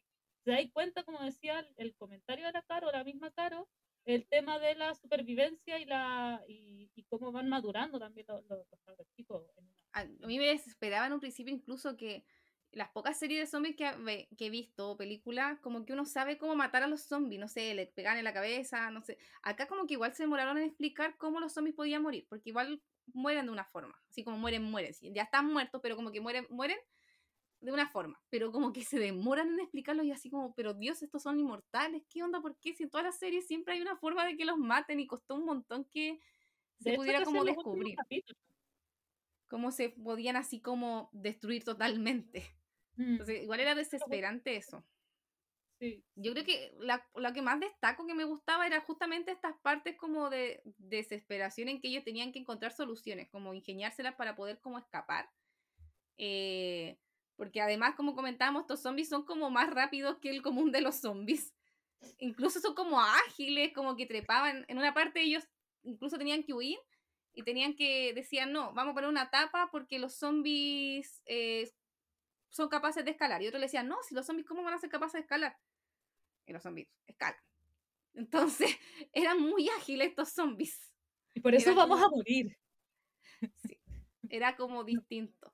se da cuenta, como decía el, comentario de la Caro, la misma Caro, el tema de la supervivencia y la y, cómo van madurando también los, los, chicos. A mí me desesperaba en un principio incluso que las pocas series de zombies que, que he visto, películas, como que uno sabe cómo matar a los zombies, no sé, le pegan en la cabeza, no sé. Acá como que igual se demoraron en explicar cómo los zombies podían morir, porque igual mueren de una forma, así como mueren, mueren, ya están muertos, pero como que mueren, mueren de una forma, pero como que se demoran en explicarlo y así como, pero Dios, estos son inmortales, ¿qué onda? ¿Por qué? Si en todas las series siempre hay una forma de que los maten y costó un montón que se pudiera como descubrir. Cómo se podían así como destruir totalmente. Mm. Entonces, igual era desesperante eso. Sí. Yo creo que la, lo que más destaco que me gustaba era justamente estas partes como de desesperación en que ellos tenían que encontrar soluciones, como ingeniárselas para poder como escapar. Eh, porque además, como comentábamos, estos zombies son como más rápidos que el común de los zombies. Incluso son como ágiles, como que trepaban. En una parte ellos incluso tenían que huir y tenían que, decían, no, vamos a poner una tapa porque los zombies eh, son capaces de escalar. Y otros le decían, no, si los zombies, ¿cómo van a ser capaces de escalar? Y los zombies escalan. Entonces, eran muy ágiles estos zombies. Y por eso vamos a morir. Sí, era como distinto.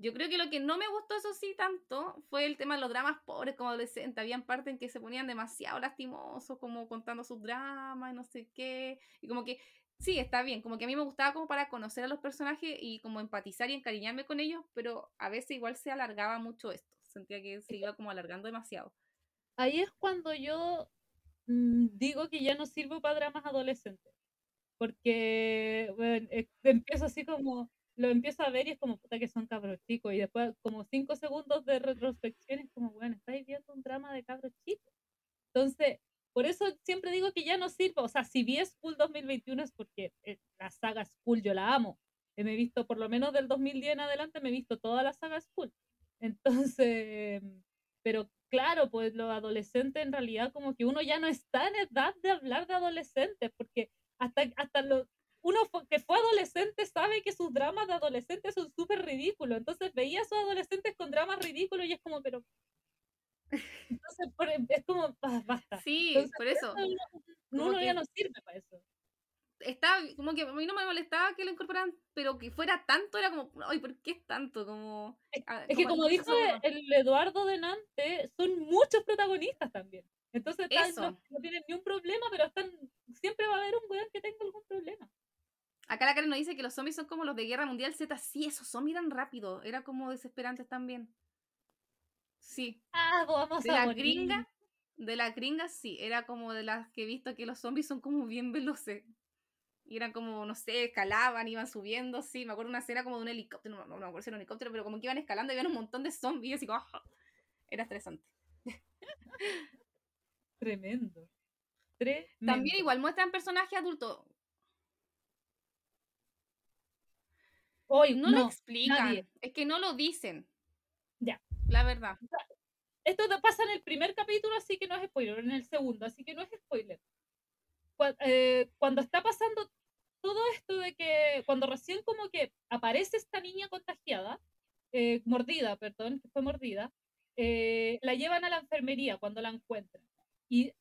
Yo creo que lo que no me gustó, eso sí, tanto, fue el tema de los dramas pobres como adolescentes. Habían partes en que se ponían demasiado lastimosos, como contando sus dramas y no sé qué. Y como que, sí, está bien, como que a mí me gustaba como para conocer a los personajes y como empatizar y encariñarme con ellos, pero a veces igual se alargaba mucho esto. Sentía que se iba como alargando demasiado. Ahí es cuando yo mm, digo que ya no sirvo para dramas adolescentes. Porque, bueno, eh, empiezo así como lo empiezo a ver y es como puta que son cabros chicos. Y después, como cinco segundos de retrospección, es como, bueno, estáis viendo un drama de cabros chicos. Entonces, por eso siempre digo que ya no sirve. O sea, si vi School 2021 es porque eh, la saga School yo la amo. Eh, me he visto, por lo menos del 2010 en adelante, me he visto toda la saga School. Entonces, pero claro, pues los adolescentes en realidad como que uno ya no está en edad de hablar de adolescentes, porque hasta, hasta los, uno que fue adolescente sabe que sus dramas de adolescentes son súper ridículos. Entonces veía a sus adolescentes con dramas ridículos y es como, pero. Entonces es como, basta. Sí, por eso. Uno, ya no sirve para eso. estaba como que a mí no me molestaba que lo incorporaran, pero que fuera tanto era como, ay, ¿por qué es tanto? Como, ah, es, que como dijo el, Eduardo de Nantes, son muchos protagonistas también. Entonces no, no, tienen ni un problema, pero están siempre va a haber un weón que tenga algún problema. Acá la cara nos dice que los zombies son como los de Guerra Mundial Z. Sí, esos zombies eran rápido. Era como desesperantes también. Sí. Ah, vamos de la gringa. De la gringa, sí. Era como de las que he visto que los zombies son como bien veloces. Y eran como, no sé, escalaban, iban subiendo, sí. Me acuerdo una escena como de un helicóptero. No, no, no me acuerdo si era un helicóptero, pero como que iban escalando y había un montón de zombies. Y así como, ¡ah! Era estresante. Tremendo. También igual muestran personajes adultos. Hoy no, lo explican. Es que no lo dicen. La verdad. Esto pasa en el primer capítulo, así que no es spoiler. En el segundo, así que no es spoiler. Eh, cuando está pasando todo esto de que, cuando recién como que aparece esta niña contagiada, eh, mordida, perdón, que fue mordida, eh, la llevan a la enfermería cuando la encuentran. Y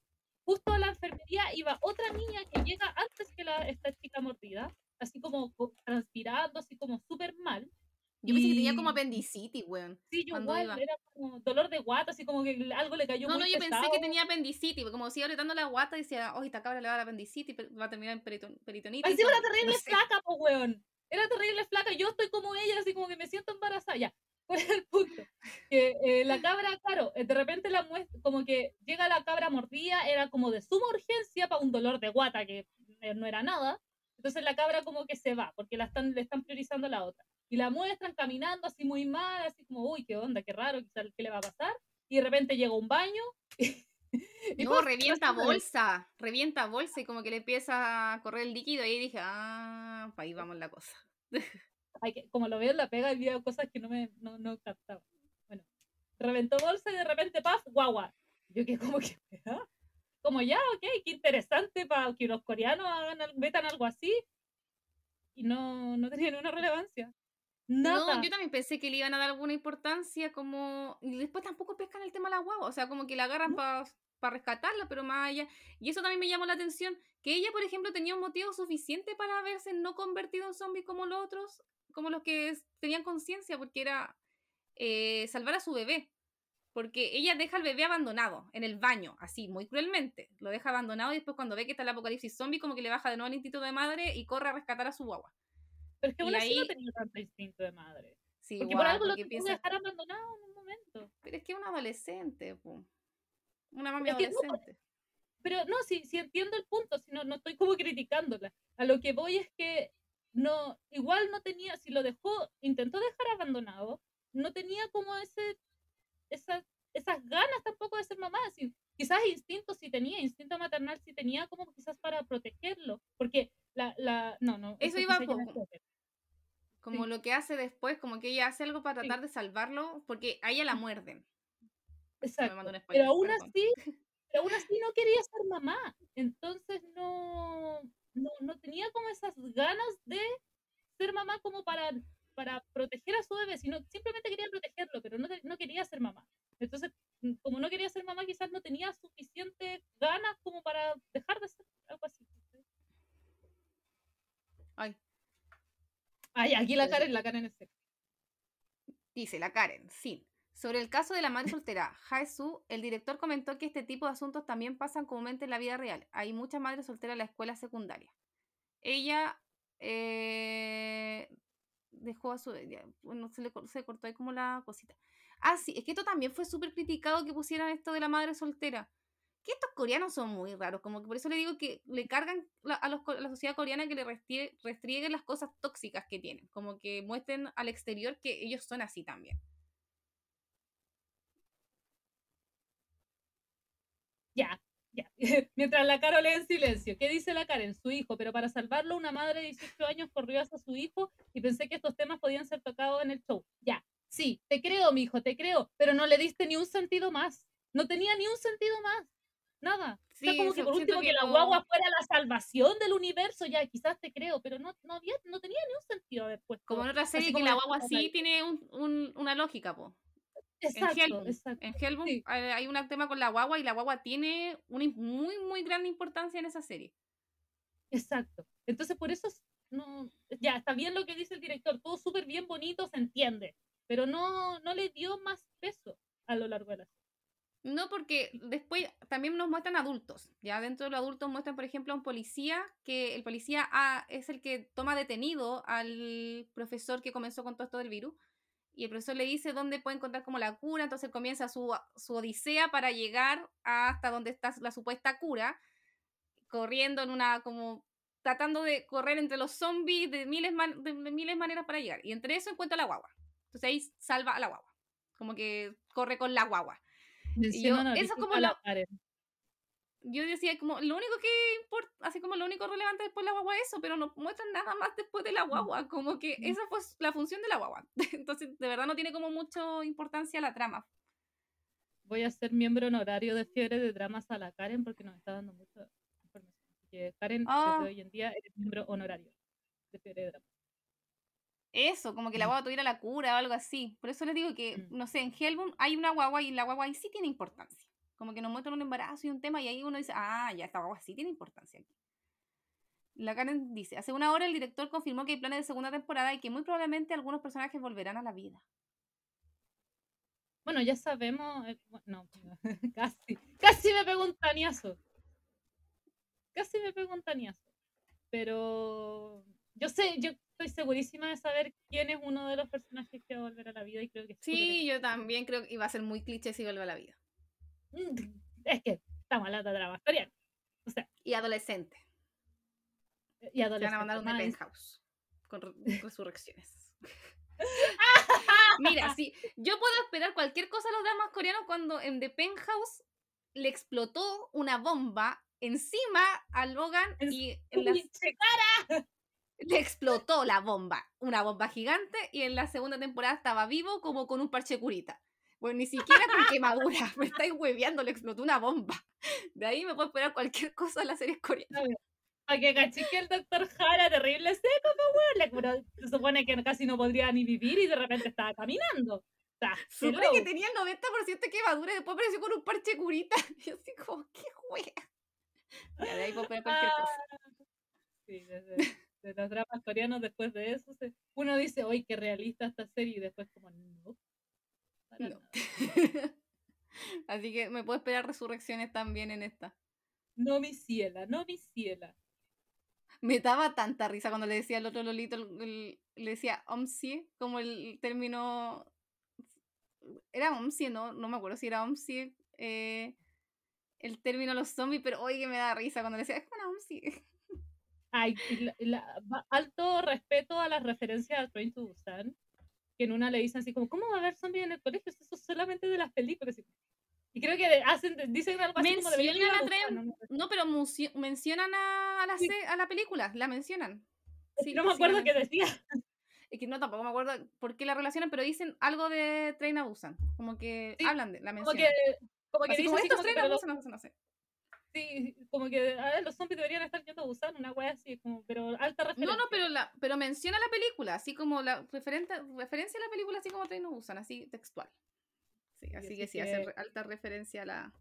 justo a la enfermería iba otra niña que llega antes que la, esta chica mordida, así como transpirando, así como súper mal. Yo pensé que tenía como apendicitis, weón. Sí, yo igual, era como dolor de guata, así como que algo le cayó No, no, yo pensé que tenía apendicitis, como si apretando la guata y decía, oh, esta cabra le va a dar apendicitis, va a terminar en peritonitis. Ay, sí, era terrible flaca, po, weón. Era terrible flaca, yo estoy como ella, así como que me siento embarazada. Ya, ¿cuál es el punto? Que eh, la cabra, claro, eh, de repente la muestra, como que llega la cabra mordida, era como de suma urgencia para un dolor de guata que eh, no era nada. Entonces la cabra como que se va, porque la están, le están priorizando a la otra. Y la muestran caminando así muy mal, así como, uy, qué onda, qué raro, qué le va a pasar. Y de repente llega un baño. Y, no, revienta bolsa, revienta bolsa y como que le empieza a correr el líquido y ahí dije, ah, ahí vamos la cosa. como lo veo en la pega, había cosas que no me no, no captaba. Bueno, reventó bolsa y de repente, paf, guagua. Yo que como que, ¿ah? como ya, ok, qué interesante para que los coreanos hagan, metan algo así. Y no, no tenía ninguna relevancia. Nada. No, yo también pensé que le iban a dar alguna importancia, como. Y después tampoco pescan el tema de la guagua, o sea, como que la agarran para rescatarla, pero más allá. Y eso también me llamó la atención, que ella, por ejemplo, tenía un motivo suficiente para haberse no convertido en zombie como los otros, como los que tenían conciencia, porque era eh, salvar a su bebé porque ella deja al bebé abandonado en el baño, así, muy cruelmente. Lo deja abandonado y después cuando ve que está el apocalipsis zombie, como que le baja de nuevo el instinto de madre y corre a rescatar a su guagua. Pero es que aún así no tenía tanto instinto de madre. Sí, porque por algo lo piensa... dejar abandonado en un momento. Pero es que es un adolescente, una mami adolescente. pero no, sí, sí entiendo el punto, si no, no estoy como criticándola. A lo que voy es que no, igual no tenía, si lo dejó, intentó dejar abandonado, no tenía como ese esas, esas ganas tampoco de ser mamá. quizás instinto sí tenía, instinto maternal sí tenía como quizás para protegerlo, porque la, la no, no. Eso iba poco. Como lo que hace después, como que ella hace algo para tratar de salvarlo, porque a ella la muerden. Exacto. pero aún así, pero aún así no quería ser mamá. Entonces no, no, no tenía como esas ganas de ser mamá como para para proteger a su bebé, sino simplemente quería protegerlo, pero no, no quería ser mamá. Entonces, mm, como no quería ser mamá, quizás no tenía suficiente ganas como para dejar de ser algo así. Ay. Ay, aquí la Karen, la Karen es Dice la Karen, sí. Sobre el caso de la madre soltera, Jaesu, el director comentó que este tipo de asuntos también pasan comúnmente en la vida real. Hay muchas madres solteras en la escuela secundaria. Ella eh, dejó a su. bueno, se le se cortó ahí como la cosita. Ah, sí, es que esto también fue súper criticado que pusieran esto de la madre soltera. Que estos coreanos son muy raros, como que por eso le digo que le cargan a, la sociedad coreana que le restrieguen las cosas tóxicas que tienen, como que muestren al exterior que ellos son así también. Ya, Mientras la Carol lee en silencio. ¿Qué dice la Karen? Su hijo, pero para salvarlo, una madre de 18 años corrió hacia su hijo y pensé que estos temas podían ser tocados en el show. Ya, sí, te creo, mi hijo, te creo, pero no le diste ni un sentido más. No tenía ni un sentido más. Nada. Sí, como que por último que, la guagua fuera la salvación del universo, ya quizás te creo, pero no, no, había, no tenía ni un sentido después. Como en otra serie que la guagua sí tiene un, una lógica, po en Hellbound, hay un tema con la guagua y la guagua tiene una muy, muy gran importancia en esa serie. Exacto. Entonces, por eso, no, ya, está bien lo que dice el director, todo súper bien bonito, se entiende, pero no, no le dio más peso a lo largo de la serie. No, porque después también nos muestran adultos. Ya dentro de los adultos muestran, por ejemplo, a un policía, que el policía ah, es el que toma detenido al profesor que comenzó con todo esto del virus. Y el profesor le dice dónde puede encontrar como la cura. Entonces comienza su, su odisea para llegar hasta donde está la supuesta cura. Corriendo en una, como tratando de correr entre los zombies de miles, de, de miles maneras para llegar. Y entre eso encuentra la guagua. Entonces ahí salva a la guagua. Como que corre con la guagua yo, eso como lo, yo decía como lo único que importa, así como lo único relevante después de la guagua es eso, pero no muestran nada más después de la mm. guagua, como que mm. esa fue la función de la guagua. Entonces, de verdad no tiene como mucha importancia la trama. Voy a ser miembro honorario de Fiebre de Dramas a la Karen porque nos está dando mucha información. Que Karen, desde ah. hoy en día, eres miembro honorario de Fiebre de Dramas. Eso, como que la mm. guagua tuviera la cura o algo así. Por eso les digo que, mm. no sé, en Hellbound hay una guagua y la guagua ahí sí tiene importancia. Como que nos muestran un embarazo y un tema y ahí uno dice, ah, ya, esta guagua sí tiene importancia aquí. La Karen dice, hace una hora el director confirmó que hay planes de segunda temporada y que muy probablemente algunos personajes volverán a la vida. Bueno, ya sabemos, eh, no, casi, casi me pegó un tañazo. Casi me pegó un tañazo. Pero yo sé, yo estoy segurísima de saber quién es uno de los personajes que va a volver a la vida y creo que Sí, yo también creo que iba a ser muy cliché si vuelve a la vida. Mm, es que estamos hablando de la historia. O sea, y adolescente. Y adolescente. van a mandar un de penthouse con resurrecciones. Mira, sí, yo puedo esperar cualquier cosa a los dramas coreanos cuando en The Penthouse le explotó una bomba encima a Logan y en la cara le explotó la bomba, una bomba gigante, y en la segunda temporada estaba vivo como con un parche curita. Bueno, ni siquiera con quemadura, me estáis hueveando, le explotó una bomba. De ahí me puedo esperar cualquier cosa en las series coreanas. Para que cachique el doctor Jara, terrible seco, weón. Se supone que casi no podría ni vivir y de repente estaba caminando. O sea, supone que tenía el 90% de quemadura y después apareció con un parche curita. Y así como, qué wea. de ahí puedo esperar cualquier cosa. Ah, sí, desde de los dramas coreanos después de eso, uno dice, oye, qué realista esta serie, y después como, no. Así que me puedo esperar resurrecciones también en esta. No mi ciela, no mi ciela. Me daba tanta risa cuando le decía al otro Lolito, le decía omsie, como el término... Era omsie, ¿no? No me acuerdo si era omsie eh, el término los zombies, pero oye que me da risa cuando le decía, es una omsie. Ay, alto respeto a las referencias a Train to Busan, que en una le dicen así como, ¿cómo va a haber zombies en el colegio? Eso es solamente de las películas. Y creo que hacen, dicen algo así como de No, pero mencionan a, la, a la película, la mencionan. Sí, no me acuerdo qué decía. Es que no, tampoco me acuerdo por qué la relacionan, pero dicen algo de Train a Busan. Como que hablan de la mencionan. Como que, como que dicen así como, Train a Busan, no sé como que los zombies deberían estar yendo a usar una wea así, como, pero alta referencia. No, no, pero, la, pero menciona la película, así como la referente, referencia a la película, así como no usan, así textual. Sí, así, que sí, hace alta referencia a la.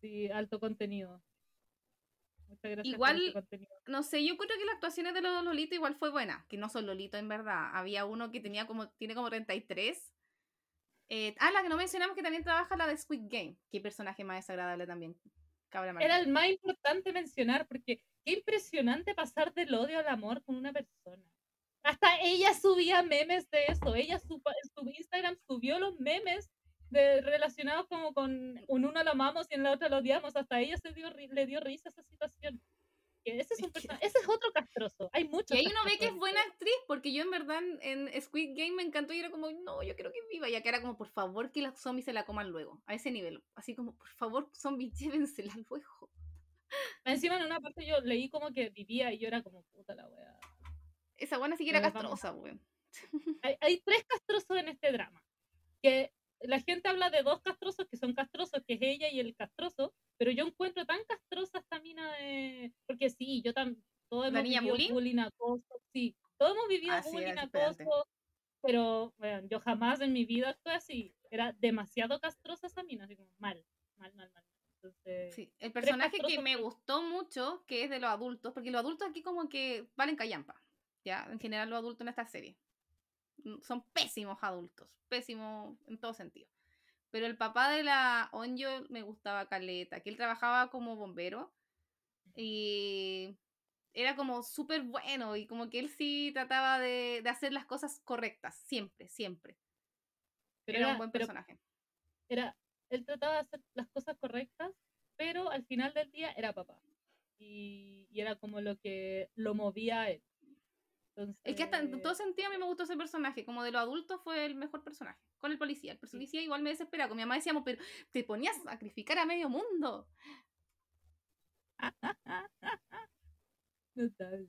Sí, alto contenido. Muchas gracias igual, no sé, yo creo que las actuaciones de los Lolitos igual fue buena, que no son Lolitos en verdad. Había uno que tenía como, tiene como 33. Eh, ah, la que no mencionamos que también trabaja la de Squid Game. Qué personaje más desagradable también. Era el más importante mencionar, porque qué impresionante pasar del odio al amor con una persona. Hasta ella subía memes de eso. Ella su, su Instagram subió los memes de, relacionados como con un uno lo amamos y en la otra lo odiamos. Hasta ella se dio, le dio risa a esa situación. Ese es, un ese es otro castroso. Hay muchos. Y ahí uno ve que es buena actriz, porque yo en verdad en Squid Game me encantó y era como, no, yo quiero que viva. Ya que era como, por favor, que los zombies se la coman luego. A ese nivel. Así como, por favor, zombies, llévensela luego. Encima en una parte yo leí como que vivía y yo era como, puta la wea. Esa buena sí que era castrosa, weón. Hay, hay tres castrosos en este drama. Que la gente habla de dos castrosos que son castrosos, que es ella y el castroso, pero yo encuentro tan castrosa esta mina de... Porque sí, yo también... Todos hemos vivido bullying? acoso, sí, todos hemos vivido bullying, acoso, pero bueno, yo jamás en mi vida fue así. Era demasiado castrosa esa mina, así como mal, mal, mal, mal. Entonces, Sí, el personaje que me gustó mucho, que es de los adultos, porque los adultos aquí como que valen callampa, ¿ya? En general los adultos en esta serie. Mm, Son pésimos adultos, pésimos en todo sentido. Pero el papá de la Onyo me gustaba caleta, que él trabajaba como bombero y era como súper bueno y como que él sí trataba de, de hacer las cosas correctas, siempre, siempre. pero era, era- un buen personaje. era, él trataba de hacer las cosas correctas, pero al final del día era papá. Y, y era como lo que lo movía a él. Entonces, Es que hasta en todo sentido a mí me gustó ese personaje. Como de los adultos fue el mejor personaje. Con el policía. El policía igual me desesperaba. Con mi mamá decíamos, pero te ponías a sacrificar a medio mundo. Notable.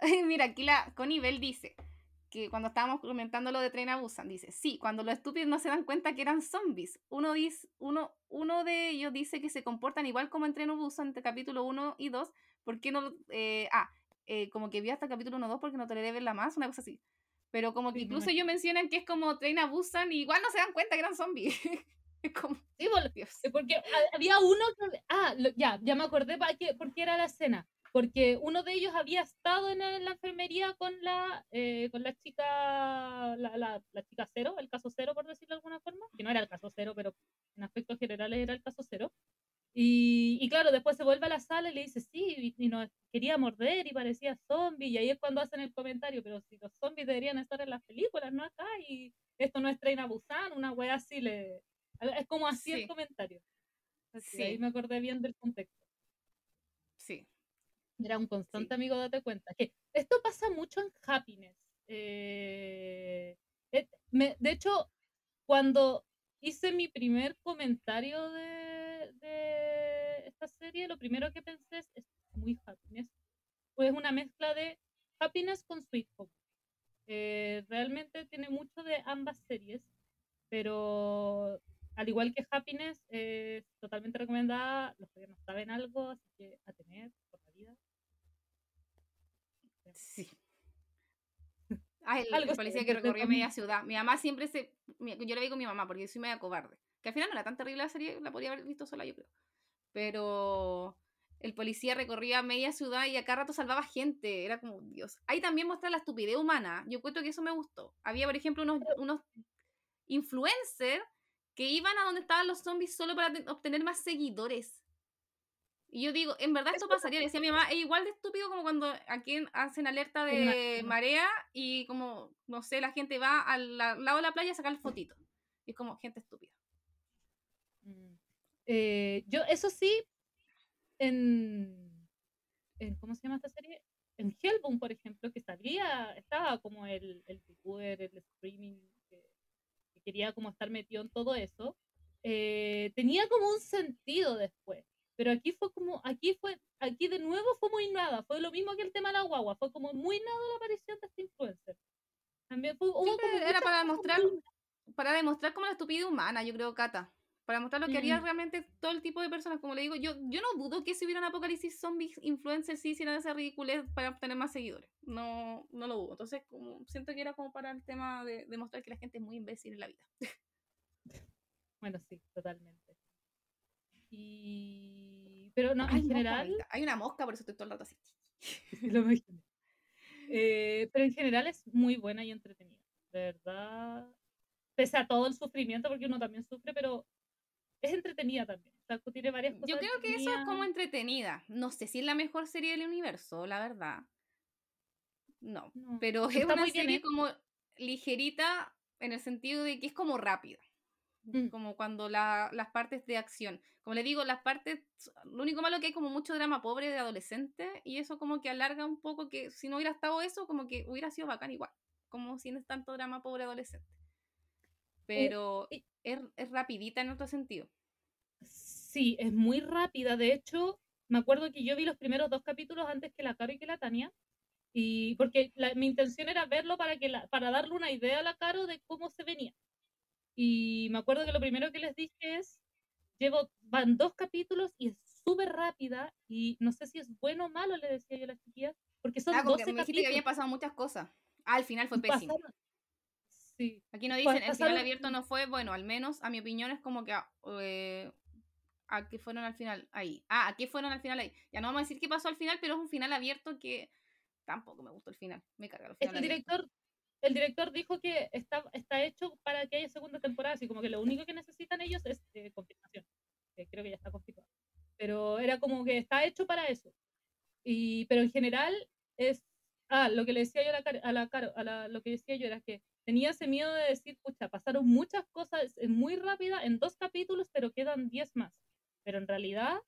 Mira, aquí la Connie Bell dice que cuando estábamos comentando lo de Tren a Busan, dice, sí, cuando los estúpidos no se dan cuenta que eran zombies. Uno, dice, uno, uno de ellos dice que se comportan igual como en Tren a Busan entre capítulo 1 y 2. ¿Por qué no? eh, ah, eh, como que vio hasta el capítulo 1 2 porque no toleré verla más, una cosa así. Pero como que incluso ellos mencionan que es como Tren a Busan y igual no se dan cuenta que eran zombies. es como, Sí. Eh, Porque ha- había uno que. Ah, lo- ya, ya me acordé para qué, por qué era la escena. Porque uno de ellos había estado en, el- la enfermería con la, eh, con la chica, la, la, la chica cero, el caso cero, por decirlo de alguna forma. Que no era el caso cero, pero en aspectos generales era el caso cero. Y, y claro, después se vuelve a la sala y le dice, sí, y, y nos quería morder y parecía zombie. Y ahí es cuando hacen el comentario, pero si los zombies deberían estar en las películas, no acá. Y esto no es Train a Busan, una wea así le. Es como así Sí. el comentario. Así, Sí. Ahí me acordé bien del contexto. Sí. Era un constante amigo, date cuenta. Que esto pasa mucho en Happiness. Eh, et- me- de hecho, cuando hice mi primer comentario de esta serie, lo primero que pensé es, es muy Happiness. Pues una mezcla de Happiness con Sweet Home. Eh, realmente tiene mucho de ambas series, pero al igual que Happiness, es totalmente recomendada. Los que no saben algo, así que a tener por la vida. Sí. Ah, el, Algo el policía que mí- media ciudad. Mi mamá siempre se. Yo le digo a mi mamá porque soy media cobarde. Que al final no era tan terrible la serie, la podría haber visto sola, yo creo. Pero el policía recorría media ciudad y a cada rato salvaba gente. Era como, Dios. Ahí también muestra la estupidez humana. Yo cuento que eso me gustó. Había, por ejemplo, unos, unos influencers que iban a donde estaban los zombies solo para te- obtener más seguidores. Y yo digo, en verdad esto pasaría, le decía a mi mamá, es igual de estúpido como cuando aquí en- hacen alerta de marea y como, no sé, la gente va al, la- lado de la playa a sacar fotitos. Y es como gente estúpida. Eh, yo, eso sí, en, en- ¿Cómo se llama esta serie? En Hellbound, por ejemplo, que salía, estaba como el, el youtuber, el streaming, que, que quería como estar metido en todo eso. eh, tenía como un sentido después. Pero aquí fue como, aquí fue, aquí de nuevo fue muy nada. Fue lo mismo que el tema de la guagua. Fue como muy nada la aparición de este influencer. También fue, hubo Sí, como era para demostrar, para demostrar como la estupidez humana, yo creo, Cata. Para mostrar lo que haría Mm. realmente todo el tipo de personas. Como le digo, yo, yo no dudo que si hubiera un apocalipsis zombies influencers sí hicieran esa ridiculez para obtener más seguidores. No, no lo dudo. Entonces, como, siento que era como para el tema de demostrar que la gente es muy imbécil en la vida. Bueno, sí, totalmente. Y... Pero no, Ay, en general. Hay una mosca, por eso estoy todo el rato así. sí lo imagino. Eh, pero en general es muy buena y entretenida, de verdad. Pese a todo el sufrimiento, porque uno también sufre, pero es entretenida también. O sea, tiene varias cosas. Yo creo que eso es como entretenida. No sé si es la mejor serie del universo, la verdad. No, No, pero es está una muy bien serie hecha. como ligerita en el sentido de que es como rápida. Mm. Como cuando la- las partes de acción. Como le digo, las partes. Lo único malo que hay como mucho drama pobre de adolescente. Y eso como que alarga un poco que si no hubiera estado eso, como que hubiera sido bacán igual. Como si no es tanto drama pobre adolescente. Pero y- es, es rapidita en otro sentido. Sí, es muy rápida. De hecho, me acuerdo que yo vi los primeros dos capítulos antes que la Caro y que la Tania. Y porque la- mi intención era verlo para, que la- para darle una idea a la Caro de cómo se venía. Y me acuerdo que lo primero que les dije es, llevo, van dos capítulos y es súper rápida y no sé si es bueno o malo, le decía yo a las chiquillas, porque son Ah, como 12 que me dijiste que habían capítulos. pasado muchas cosas. Ah, al final fue pésimo. pasaron- Sí. Aquí nos Pues dicen, el final abierto no fue, bueno, al menos a mi opinión es como que ah, eh, a qué fueron al final ahí. Ah, a qué fueron al final ahí. Ya no vamos a decir qué pasó al final, pero es un final abierto que tampoco me gustó el final. Me carga Es que finales el director, el director dijo que está, está hecho para que haya segunda temporada, así como que lo único que necesitan ellos es eh, confirmación. que creo que ya está confirmado. Pero era como que está hecho para eso. Y, pero en general es. Ah, lo que le decía yo a la, a la, Caro- a la- lo que decía yo era que tenía ese miedo de decir, pucha, pasaron muchas cosas muy rápida en dos capítulos, pero quedan diez más. Pero en realidad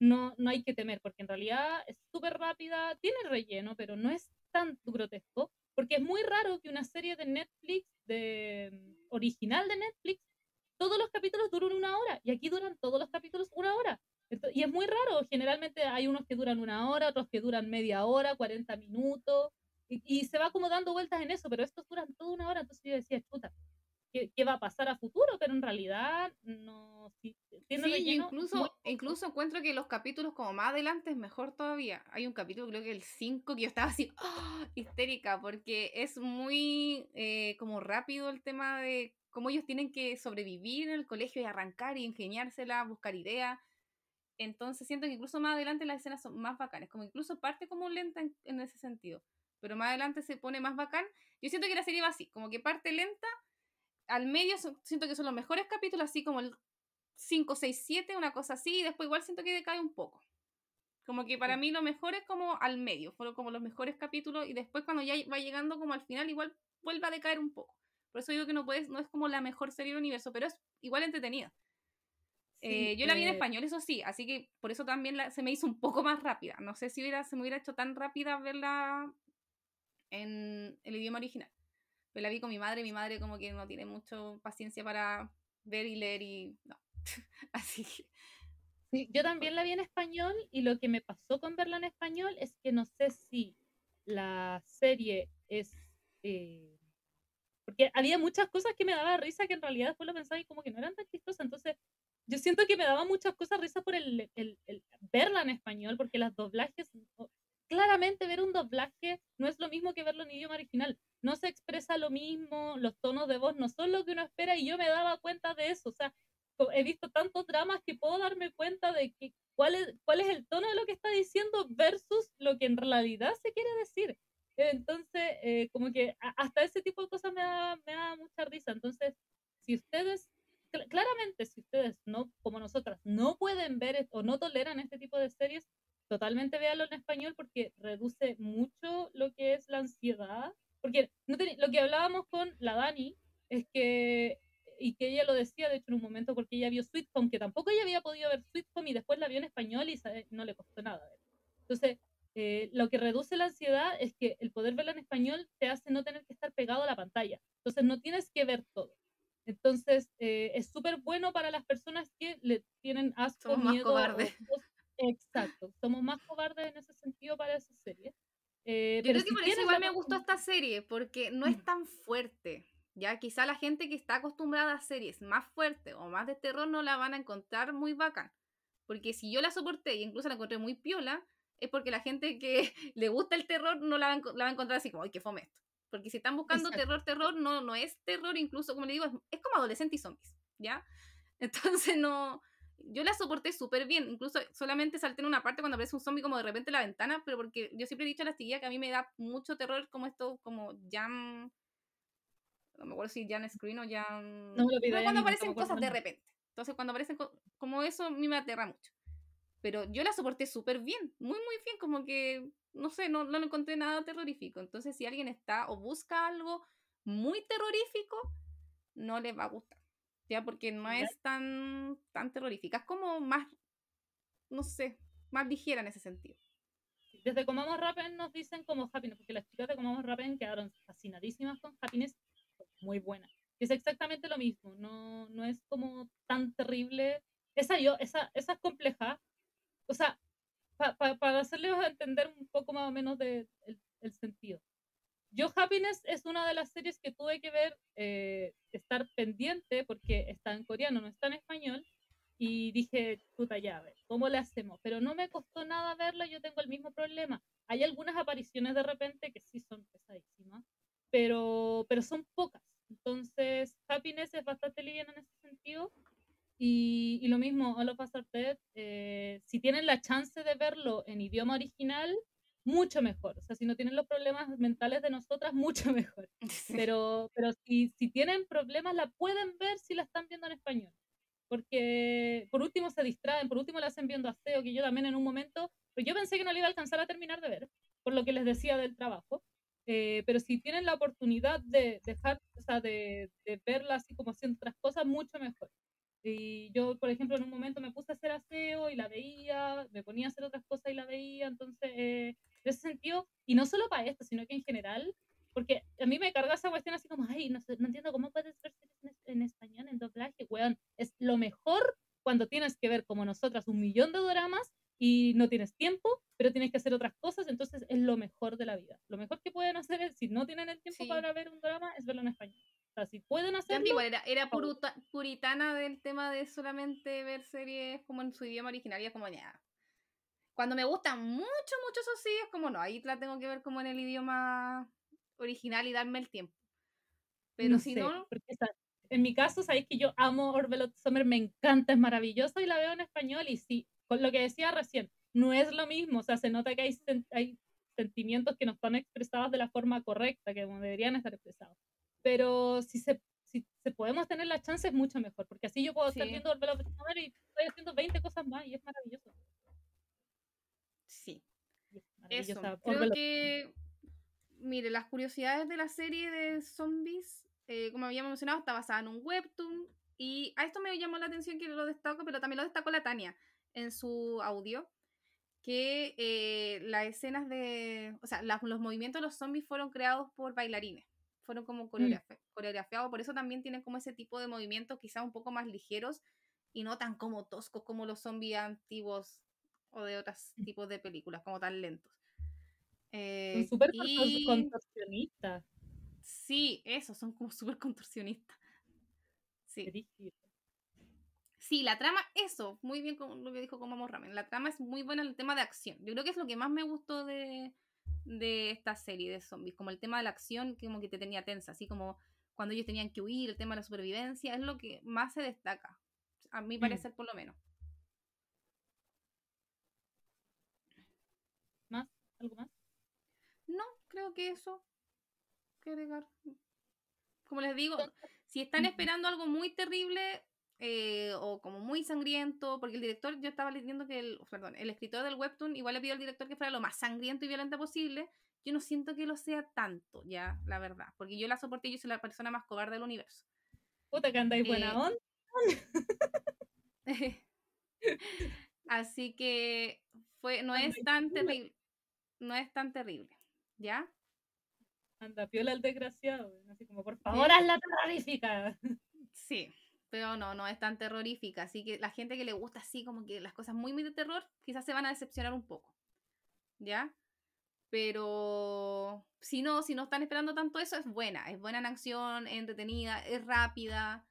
no, no hay que temer, porque en realidad es súper rápida, tiene relleno, pero no es tan grotesco, porque es muy raro que una serie de Netflix, de mm, original de Netflix, todos los capítulos duran una hora, y aquí duran todos los capítulos una hora. Y es muy raro, generalmente hay unos que duran una hora, otros que duran media hora, 40 minutos, y, y se va como dando vueltas en eso, pero estos duran toda una hora, entonces yo decía, chuta, ¿qué, qué va a pasar a futuro? Pero en realidad no, si Sí, relleno incluso, muy incluso encuentro que los capítulos como más adelante es mejor todavía. Hay un capítulo, creo que el 5, que yo estaba así ¡ah! histérica, porque es muy eh, como rápido el tema de cómo ellos tienen que sobrevivir en el colegio y arrancar y ingeniársela, buscar ideas. Entonces siento que incluso más adelante las escenas son más bacanas, como incluso parte como lenta en, en ese sentido, pero más adelante se pone más bacán. Yo siento que la serie va así, como que parte lenta, al medio son- siento que son los mejores capítulos, así como el 5, 6, 7, una cosa así, y después igual siento que decae un poco. Como que para Sí. mí lo mejor es como al medio, fueron como los mejores capítulos, y después cuando ya va llegando como al final, igual vuelve a decaer un poco. Por eso digo que no puedes, no es como la mejor serie del universo, pero es igual entretenida. Eh, Sí, yo la vi en eh, español, eso sí, así que por eso también la- se me hizo un poco más rápida. No sé si hubiera, se me hubiera hecho tan rápida verla en el idioma original. Pero la vi con mi madre, mi madre como que no tiene mucho paciencia para ver y leer y no. así que Sí, yo también la vi en español y lo que me pasó con verla en español es que no sé si la serie es... eh, porque había muchas cosas que me daba risa que en realidad después lo pensaba y como que no eran tan chistosas. Entonces, yo siento que me daba muchas cosas risa por el, el- el verla en español, porque las doblajes... Claramente ver un doblaje no es lo mismo que verlo en idioma original. No se expresa lo mismo, los tonos de voz no son lo que uno espera y yo me daba cuenta de eso. O sea, he visto tantos dramas que puedo darme cuenta de que cuál es, cuál es el tono de lo que está diciendo versus lo que en realidad se quiere decir. Entonces, eh, como que hasta ese tipo de cosas me da, me da mucha risa. Entonces, si ustedes, cl- claramente, si ustedes no, como nosotras, no pueden ver es- o no toleran este tipo de series, totalmente véanlo en español porque reduce mucho lo que es la ansiedad. Porque no teni- lo que hablábamos con la Dani es que y que ella lo decía, de hecho, en un momento, porque ella vio Sweet Home, que tampoco ella había podido ver Sweet Home y después la vio en español y no le costó nada. Entonces, eh, lo que reduce la ansiedad es que el poder verla en español te hace no tener que estar pegado a la pantalla. Entonces, no tienes que ver todo. Entonces, eh, es súper bueno para las personas que le tienen asco, Somos más miedo. o cobardes. cos- Exacto, somos más cobardes en ese sentido para esa serie. Eh, Yo pero creo que si por eso igual me gustó esta serie, porque no es tan fuerte. Ya quizá la gente que está acostumbrada a series más fuertes o más de terror no la van a encontrar muy bacán. Porque si yo la soporté y incluso la encontré muy piola, es porque la gente que le gusta el terror no la va a, enco- la va a encontrar así como, ay, qué fome esto. Porque si están buscando Exacto. terror, terror, no, no es terror, incluso como le digo, es, es como adolescente y zombies, ¿ya? Entonces no, yo la soporté súper bien, incluso solamente salté en una parte cuando aparece un zombie como de repente en la ventana, pero porque yo siempre he dicho a la tía que a mí me da mucho terror como esto, como jam, no me acuerdo si jam screen o jam... No lo Pero cuando aparecen cosas de repente. Entonces cuando aparecen co- como eso, a mí me aterra mucho. Pero yo la soporté súper bien, muy, muy bien, como que, no sé, no, no lo encontré nada terrorífico. Entonces si alguien está o busca algo muy terrorífico, no les va a gustar. Ya, porque no es tan, tan terrorífica. Es como más, no sé, más ligera en ese sentido. Desde Comamos Rapen nos dicen como Happiness, porque las chicas de Comamos Rapen quedaron fascinadísimas con Happiness, muy buena. Es exactamente lo mismo, no, no es como tan terrible. Esa yo, esa, esa es compleja. O sea, pa- pa- para hacerles entender un poco más o menos de, el, el sentido. Yo Happiness es una de las series que tuve que ver, eh, estar pendiente, porque está en coreano, no está en español, y dije, puta ya, a ver, ¿cómo le hacemos? Pero no me costó nada verla, yo tengo el mismo problema. Hay algunas apariciones de repente que sí son pesadísimas, pero, pero son pocas. Entonces, Happiness es bastante liviana en ese sentido. Y, y, lo mismo, All of Us Are Dead, eh, si tienen la chance de verlo en idioma original, mucho mejor. O sea, si no tienen los problemas mentales de nosotras, mucho mejor. Pero, pero si, si tienen problemas, la pueden ver si la están viendo en español. Porque por último se distraen, por último la hacen viendo a Seo, que yo también en un momento, pues yo pensé que no le iba a alcanzar a terminar de ver, por lo que les decía del trabajo. Eh, pero si tienen la oportunidad de dejar, o sea, de, de verla así como haciendo otras cosas, mucho mejor. Y yo, por ejemplo, en un momento me puse a hacer aseo y la veía, me ponía a hacer otras cosas y la veía, entonces, eh, en ese sentido, y no solo para esto, sino que en general, porque a mí me carga esa cuestión así como, ay, no, sé, no entiendo cómo puedes ver en, en español, en doblaje, weón, es lo mejor cuando tienes que ver como nosotras un millón de dramas y no tienes tiempo, pero tienes que hacer otras cosas, entonces es lo mejor de la vida. Lo mejor que pueden hacer es, si no tienen el tiempo Sí. para ver un drama, es verlo en español. O sea, si pueden hacerlo, Igual era, puruta- puritana del tema de solamente ver series como en su idioma original y es como ya. Cuando me gustan mucho, mucho eso sí, es como no, ahí la tengo que ver como en el idioma original y darme el tiempo. Pero no si sé, no, en mi caso, sabéis que yo amo of Summer, me encanta, es maravilloso y la veo en español y sí, con lo que decía recién, no es lo mismo, o sea, se nota que hay, sen- hay sentimientos que no están expresados de la forma correcta, que deberían estar expresados. Pero si se, si, se podemos tener la chance es mucho mejor, porque así yo puedo estar viendo of Summer y estoy haciendo 20 cosas más y es maravilloso. sí. Es Eso. maravillosa Creo que, mire, las curiosidades de la serie de zombies, eh, como habíamos mencionado, está basada en un webtoon. Y a esto me llamó la atención que lo destaco, pero también lo destacó la Tania en su audio. Que eh, las escenas de. O sea, las- los movimientos de los zombies fueron creados por bailarines. Fueron como coreografe- coreografiados. Por eso también tienen como ese tipo de movimientos, quizás un poco más ligeros y no tan como toscos como los zombies antiguos o de otros tipos de películas, como tan lentos. Eh, Son súper y- contorsionistas. Sí, eso, son como súper contorsionistas. Sí. Sí, la trama, eso, muy bien como lo que dijo como Ramen. La trama es muy buena en el tema de acción. Yo creo que es lo que más me gustó de, de esta serie de zombies, como el tema de la acción, que como que te tenía tensa, así como cuando ellos tenían que huir, el tema de la supervivencia, es lo que más se destaca, a mi Mm. parecer por lo menos. ¿Más? ¿Algo más? No, creo que eso. que agregar. Como les digo, si están esperando algo muy terrible eh, o como muy sangriento, porque el director, yo estaba leyendo que el, perdón, el escritor del webtoon igual le pidió al director que fuera lo más sangriento y violento posible. Yo no siento que lo sea tanto, ya, la verdad, porque yo la soporté y yo soy la persona más cobarde del universo. Puta que andáis buena Eh, onda. Así que fue, no es tan terrible, no es tan terrible, ¿ya? Anda, piola el desgraciado. Así como, por favor, hazla terrorífica. Sí, pero no, no es tan terrorífica. Así que la gente que le gusta así como que las cosas muy, muy de terror, quizás se van a decepcionar un poco. ¿Ya? Pero si no, si no están esperando tanto eso, es buena. Es buena en acción, es entretenida, es rápida.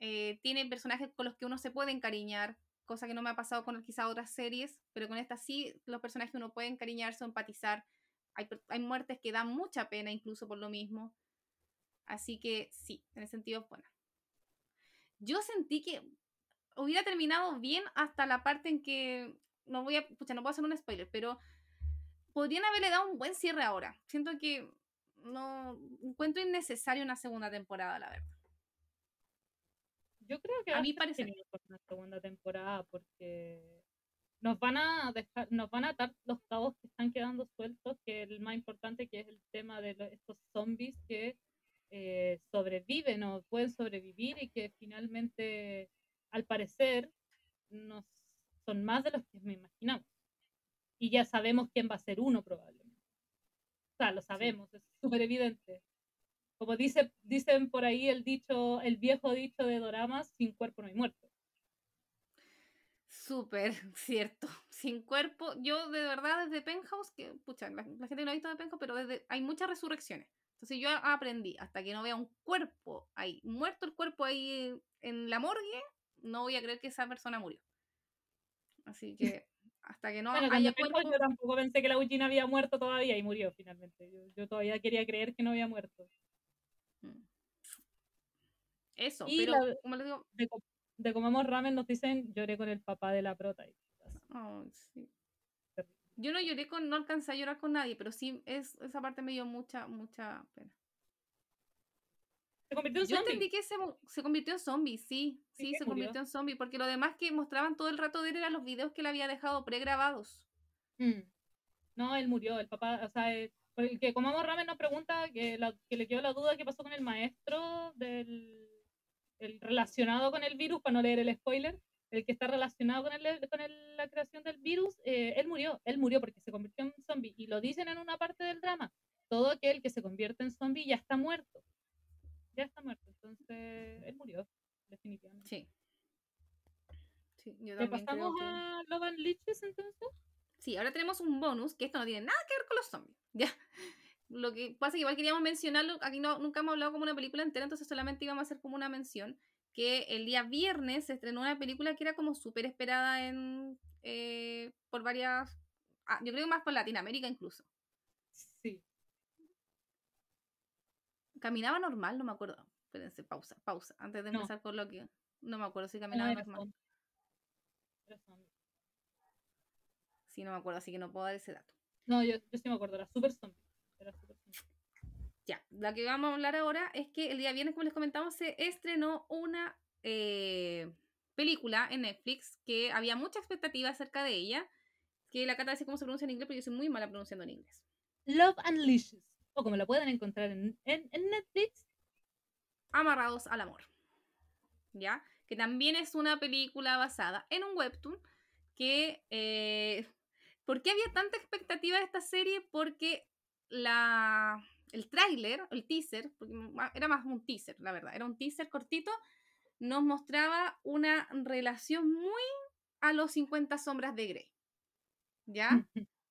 eh, tiene personajes con los que uno se puede encariñar, cosa que no me ha pasado con quizás otras series, pero con esta sí, los personajes uno puede encariñarse o empatizar. Hay, hay muertes que dan mucha pena incluso por lo mismo. Así que sí, en ese sentido es buena. Yo sentí que hubiera terminado bien hasta la parte en que no voy a, pucha, no puedo hacer un spoiler, pero podrían haberle dado un buen cierre ahora. Siento que no encuentro innecesario una segunda temporada, la verdad. Yo creo que A mí parece- una segunda temporada porque nos van a dejar, nos van a atar los cabos que están quedando sueltos, que el más importante que es el tema de estos zombies que eh, sobreviven o pueden sobrevivir y que finalmente, al parecer, nos, son más de los que me imaginamos. Y ya sabemos quién va a ser uno probablemente. O sea, lo sabemos, es súper evidente. Como dice, dicen por ahí el dicho, el viejo dicho de Doramas, sin cuerpo no hay muerto. Súper cierto. Sin cuerpo, yo de verdad desde Penthouse, que pucha, la, la gente no ha visto de Penthouse, pero desde, hay muchas resurrecciones. Entonces yo aprendí, hasta que no vea un cuerpo ahí, muerto el cuerpo ahí en la morgue, no voy a creer que esa persona murió. Así que hasta que no Bueno, haya cuerpo, yo tampoco pensé que la Eugene había muerto todavía y murió finalmente. Yo, yo todavía quería creer que no había muerto. Mm. Eso, Y pero la- como les digo, De, de Comamos Ramen nos dicen lloré con el papá de la prota. Ay, sí. Yo no lloré con, no alcancé a llorar con nadie, pero sí es, esa parte me dio mucha, mucha pena. Se convirtió en Yo zombie. entendí que se, se convirtió en zombie, sí, Sí, sí, que se murió. convirtió en zombie, porque lo demás que mostraban todo el rato de él eran los videos que él había dejado pregrabados. Mm. No, él murió, el papá, o sea, eh, el que Comamos Ramen nos pregunta que, la- que le quedó la duda qué pasó con el maestro del el relacionado con el virus, para no leer el spoiler, el que está relacionado con, el, con el- la creación del virus, eh, él murió, él murió porque se convirtió en zombie, y lo dicen en una parte del drama, todo aquel que se convierte en zombie ya está muerto, ya está muerto, entonces él murió, definitivamente. Sí. Sí, yo ¿Le pasamos que- a Love and Leeches entonces? Sí, ahora tenemos un bonus que esto no tiene nada que ver con los zombies. Ya. Lo que pasa es que igual queríamos mencionarlo, aquí no, nunca hemos hablado como una película entera, entonces solamente íbamos a hacer como una mención, que el día viernes se estrenó una película que era como súper esperada en eh, por varias, ah, yo creo más por Latinoamérica incluso. Sí. Caminaba normal, no me acuerdo. Espérense, pausa, pausa, antes de No. empezar con lo que... No me acuerdo si No, caminaba era normal. zombie. Sí, no me acuerdo, así que no puedo dar ese dato. No, yo, yo sí me acuerdo, era super zombie. Era super zombie. Ya, la que vamos a hablar ahora es que el día viernes, como les comentamos, se estrenó una eh, película en Netflix que había mucha expectativa acerca de ella. Que la Cata dice cómo se pronuncia en inglés, pero yo soy muy mala pronunciando en inglés. Love Unleashes. O como la pueden encontrar en, en, en Netflix. Amarrados al amor. ¿Ya? Que también es una película basada en un webtoon que... eh, ¿Por qué había tanta expectativa de esta serie? Porque la, el tráiler, el teaser, porque era más un teaser, la verdad, era un teaser cortito, nos mostraba una relación muy a los 50 sombras de Grey. ¿Ya?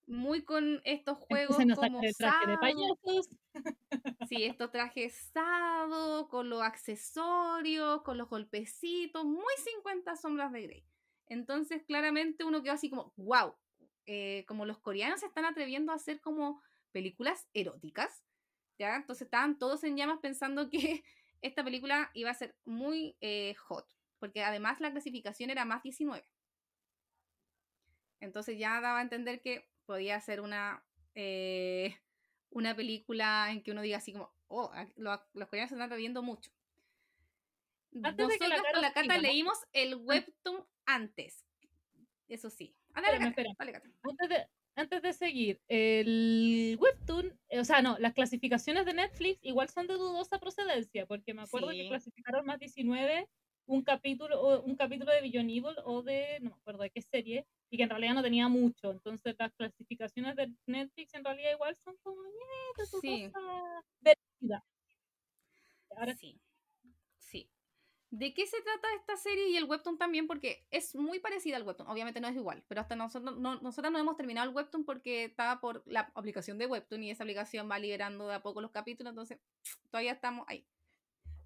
Muy con estos juegos Empiezan a como traje de Sado, payasos. Sí, estos trajes sados, con los accesorios, con los golpecitos, muy 50 sombras de Grey. Entonces, claramente uno quedó así como, wow, como los coreanos se están atreviendo a hacer como películas eróticas, ¿ya? Entonces estaban todos en llamas pensando que esta película iba a ser muy eh, hot, porque además la clasificación era más 19. Entonces ya daba a entender que podía ser una, eh, una película en que uno diga así como, oh, los coreanos se están atreviendo mucho. Antes de que la Nosotros con la Cata leímos el webtoon antes. Eso sí. Ah, dale, Espérame, Cata, espera. dale, Cata. Antes de, antes de seguir, el webtoon, eh, o sea, no, las clasificaciones de Netflix igual son de dudosa procedencia, porque me acuerdo que clasificaron más 19 un capítulo, o un capítulo de Beyond Evil o de, no me acuerdo de qué serie, y que en realidad no tenía mucho. Entonces las clasificaciones de Netflix en realidad igual son como, "Eh, de Sí. dudosa veracidad". Ahora. Sí. ¿De qué se trata esta serie y el webtoon también? Porque es muy parecida al webtoon. Obviamente no es igual, pero hasta nosotros no, nosotros no hemos terminado el webtoon porque estaba por la aplicación de webtoon y esa aplicación va liberando de a poco los capítulos, entonces todavía estamos ahí.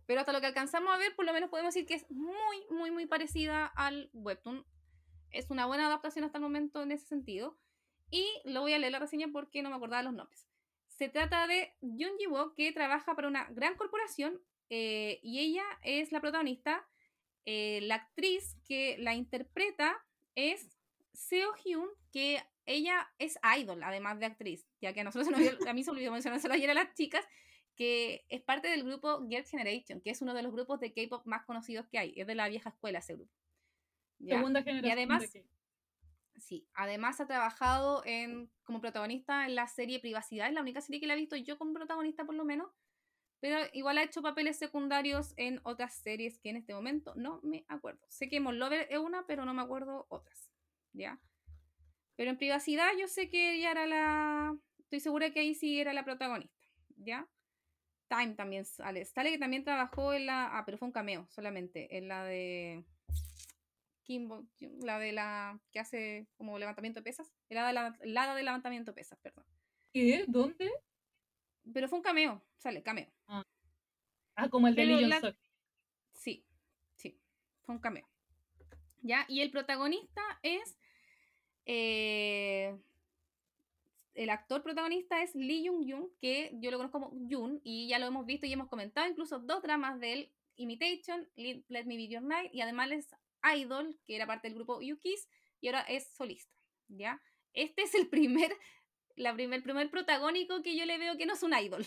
Pero hasta lo que alcanzamos a ver, por lo menos podemos decir que es muy, muy, muy parecida al webtoon. Es una buena adaptación hasta el momento en ese sentido. Y lo voy a leer la reseña porque no me acordaba los nombres. Se trata de Jung Ji-woo que trabaja para una gran corporación eh, y ella es la protagonista. Eh, la actriz que la interpreta es Seo Hyun, que ella es idol, además de actriz, ya que a nosotros se nos a mí se olvidó mencionárselo ayer a las chicas, que es parte del grupo Girl Generation, que es uno de los grupos de K-pop más conocidos que hay, es de la vieja escuela ese grupo. ¿Ya? segunda generación. además- de Sí, además ha trabajado en, como protagonista en la serie Privacidad, es la única serie que la he visto yo como protagonista por lo menos, pero igual ha hecho papeles secundarios en otras series que en este momento no me acuerdo. Sé que Mon Lover es una, pero no me acuerdo otras, ¿ya? Pero en Privacidad yo sé que ella era la... Estoy segura que ahí sí era la protagonista, ¿ya? Time también sale. Sale que también trabajó en la... Ah, pero fue un cameo solamente, en la de... Kimbo, la de la que hace como levantamiento de pesas, de la, la de levantamiento de pesas, perdón. ¿Qué? ¿Dónde? Pero fue un cameo, sale, cameo. Ah, como el de Lee la-. Sí, sí, fue un cameo. ¿Ya? Y el protagonista es. eh, el actor protagonista es Lee Jung Jung, que yo lo conozco como Jun, y ya lo hemos visto y hemos comentado incluso dos dramas de él Imitation, Let, Me Be Your Night y además es Idol, que era parte del grupo Yukis y ahora es solista, ¿ya? Este es el primer, la primer, primer protagónico que yo le veo que no es un idol.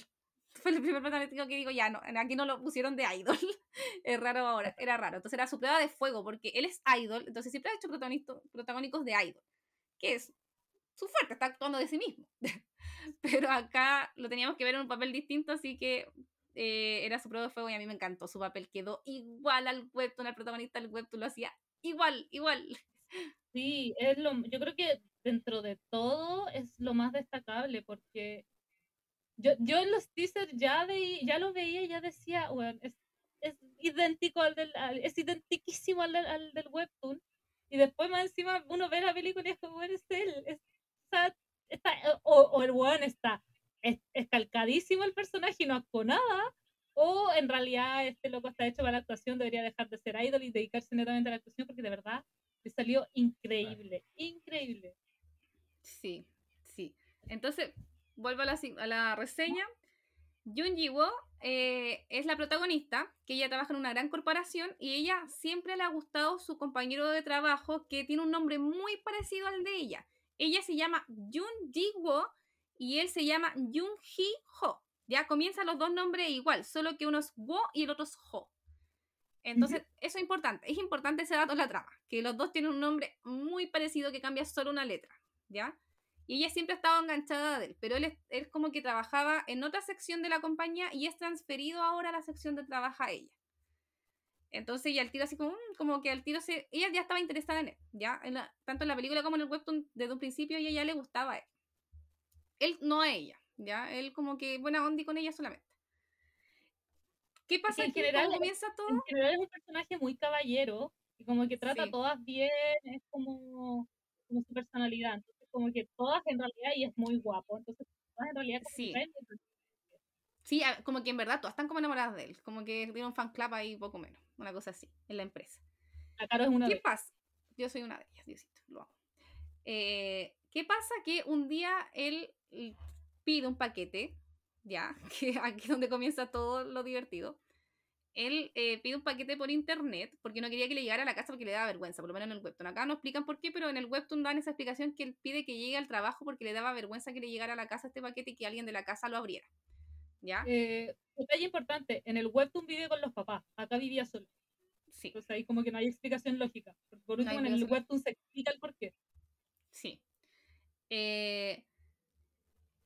Fue el primer protagónico que digo, ya, no, aquí no lo pusieron de idol. es raro ahora, era raro. Entonces era su prueba de fuego, porque él es idol, entonces siempre ha hecho protagónicos de idol, que es su fuerte, está actuando de sí mismo. Pero acá lo teníamos que ver en un papel distinto, así que eh, era su prueba de fuego y a mí me encantó. Su papel quedó igual al webtoon, el protagonista del webtoon lo hacía igual, igual. Sí, es lo, yo creo que dentro de todo es lo más destacable porque yo, yo en los teasers ya, de, ya lo veía y ya decía, bueno, es, es idéntico al del, es identiquísimo al al del webtoon. Y después más encima uno ve la película y es como, es él, está, está, o, o el weón está escalcadísimo el personaje y no actuó nada, o en realidad este loco está hecho para la actuación, debería dejar de ser idol y dedicarse netamente a la actuación porque de verdad le salió increíble, increíble. Sí, sí. Entonces, vuelvo a la, a la reseña. Jun ji eh, es la protagonista, que ella trabaja en una gran corporación y ella siempre le ha gustado su compañero de trabajo que tiene un nombre muy parecido al de ella. Ella se llama Jun ji y él se llama Hee Ho. Ya comienzan los dos nombres igual, solo que uno es Wo y el otro es Ho. Entonces, eso es importante. Es importante ese dato en la trama, que los dos tienen un nombre muy parecido que cambia solo una letra, ¿ya? Y ella siempre ha estado enganchada de él, pero él es, como que trabajaba en otra sección de la compañía y es transferido ahora a la sección de trabaja ella. Entonces ella al tiro así como, mm, como que al tiro se... Ella ya estaba interesada en él, ¿ya? tanto en la película como en el webtoon desde un principio ella ya le gustaba a él él no a ella, ¿ya? Él como que buena onda con ella solamente. ¿Qué pasa en general? ¿Cómo comienza todo? En general es un personaje muy caballero y como que trata a todas bien, es como, como su personalidad. Entonces, como que todas en realidad, y es muy guapo, entonces todas en realidad sí. Sí, como que en verdad todas están como enamoradas de él, como que tiene un fan club ahí poco menos, una cosa así, en la empresa. La es una ¿Qué pasa? Yo soy una de ellas, Diosito, lo amo. Eh, ¿Qué pasa? Que un día él pide un paquete, ya, que aquí es donde comienza todo lo divertido. Él eh, pide un paquete por internet porque no quería que le llegara a la casa porque le daba vergüenza, por lo menos en el webtoon. Acá no explican por qué, pero en el webtoon dan esa explicación que él pide que llegue al trabajo porque le daba vergüenza que le llegara a la casa este paquete y que alguien de la casa lo abriera. ¿Ya? Eh, detalle importante, en el webtoon vive con los papás, acá vivía solo. Sí. Entonces ahí como que no hay explicación lógica. Por último, en el webtoon se explica el por qué. Sí. Eh,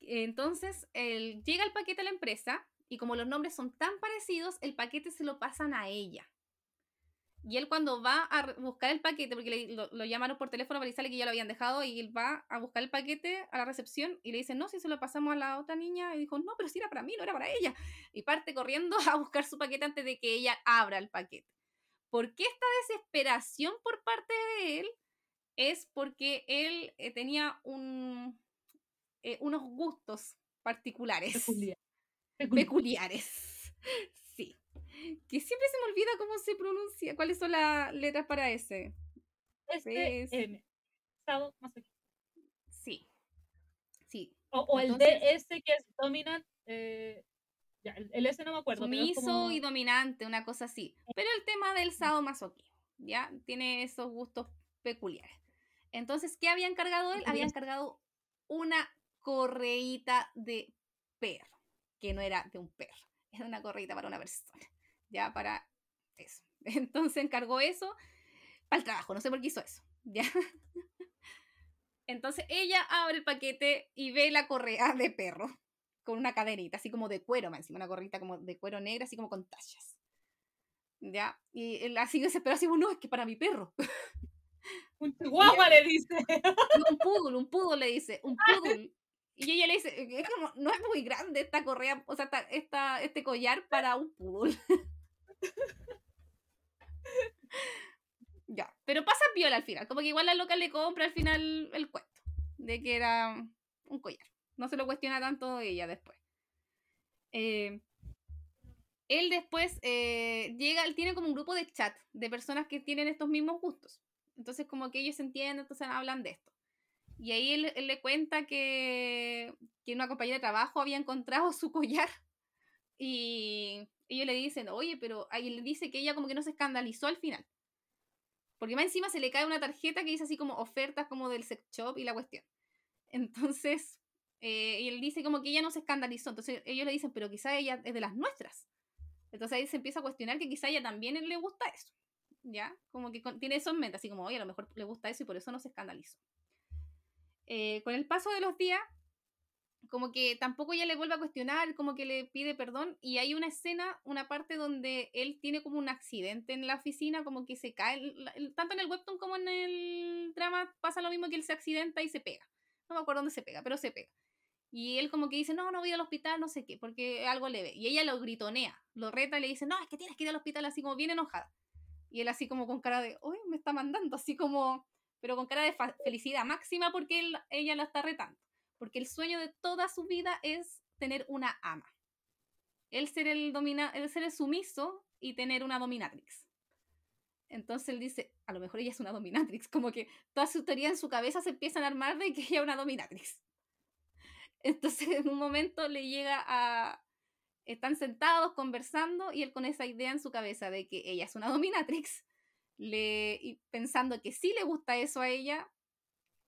entonces, él, llega el paquete a la empresa y como los nombres son tan parecidos, el paquete se lo pasan a ella. Y él cuando va a buscar el paquete, porque lo, llamaron por teléfono para decirle que ya lo habían dejado, y él va a buscar el paquete a la recepción y le dice, no, si se lo pasamos a la otra niña, y dijo, no, pero si era para mí, no era para ella. Y parte corriendo a buscar su paquete antes de que ella abra el paquete. ¿Por qué esta desesperación por parte de él? Es porque él eh, tenía eh, unos gustos particulares. Peculiares. Sí. Que siempre se me olvida cómo se pronuncia, cuáles son las letras para ese. Este M. Sí. Sí. O, el DS que es dominant. Eh, el, S no me acuerdo. Sumiso y dominante, una cosa así. Pero el tema del sadomasoquismo, ¿ya? Tiene esos gustos peculiares. Entonces, ¿qué había encargado él? Había encargado una correíta de perro, que no era de un perro, era una correíta para una persona, ya para eso. Entonces encargó eso para el trabajo, no sé por qué hizo eso, ya. Entonces ella abre el paquete y ve la correa de perro con una cadenita, así como de cuero, más encima, una corrita como de cuero negra, así como con tallas. ¿Ya? Y él así desesperado, así, no, es que para mi perro. Un chihuahua le dice. un poodle, un poodle le dice, un poodle. Y ella le dice, eh, es como, no es muy grande esta correa, o sea, esta, este collar para un poodle. ya, pero pasa viola al final, como que igual la loca le compra al final el cuento de que era un collar. No se lo cuestiona tanto ella después. Eh, él después eh, llega, él tiene como un grupo de chat de personas que tienen estos mismos gustos. Entonces como que ellos se entienden, entonces hablan de esto. Y ahí él, le cuenta que, que una compañera de trabajo había encontrado su collar y ellos le dicen, oye, pero ahí le dice que ella como que no se escandalizó al final. Porque más encima se le cae una tarjeta que dice así como ofertas como del sex shop y la cuestión. Entonces, eh, y él dice como que ella no se escandalizó. Entonces ellos le dicen, pero quizá ella es de las nuestras. Entonces ahí se empieza a cuestionar que quizá ella también le gusta eso. ¿Ya? Como que tiene eso en mente, así como, oye, a lo mejor le gusta eso y por eso no se escandalizó. Eh, con el paso de los días, como que tampoco ella le vuelve a cuestionar, como que le pide perdón, y hay una escena, una parte donde él tiene como un accidente en la oficina, como que se cae, tanto en el webtoon como en el drama pasa lo mismo que él se accidenta y se pega. No me acuerdo dónde se pega, pero se pega. Y él como que dice, no, no voy al hospital, no sé qué, porque algo leve. Y ella lo gritonea, lo reta y le dice, no, es que tienes que ir al hospital así como bien enojada. Y él así como con cara de, uy, me está mandando, así como, pero con cara de felicidad máxima porque él, ella la está retando porque el sueño de toda su vida es tener una ama. Él ser el, domina él ser el sumiso y tener una dominatrix. Entonces él dice, a lo mejor ella es una dominatrix, como que toda su teoría en su cabeza se empiezan a armar de que ella es una dominatrix. Entonces en un momento le llega a... Están sentados conversando y él con esa idea en su cabeza de que ella es una dominatrix, le, y pensando que sí le gusta eso a ella,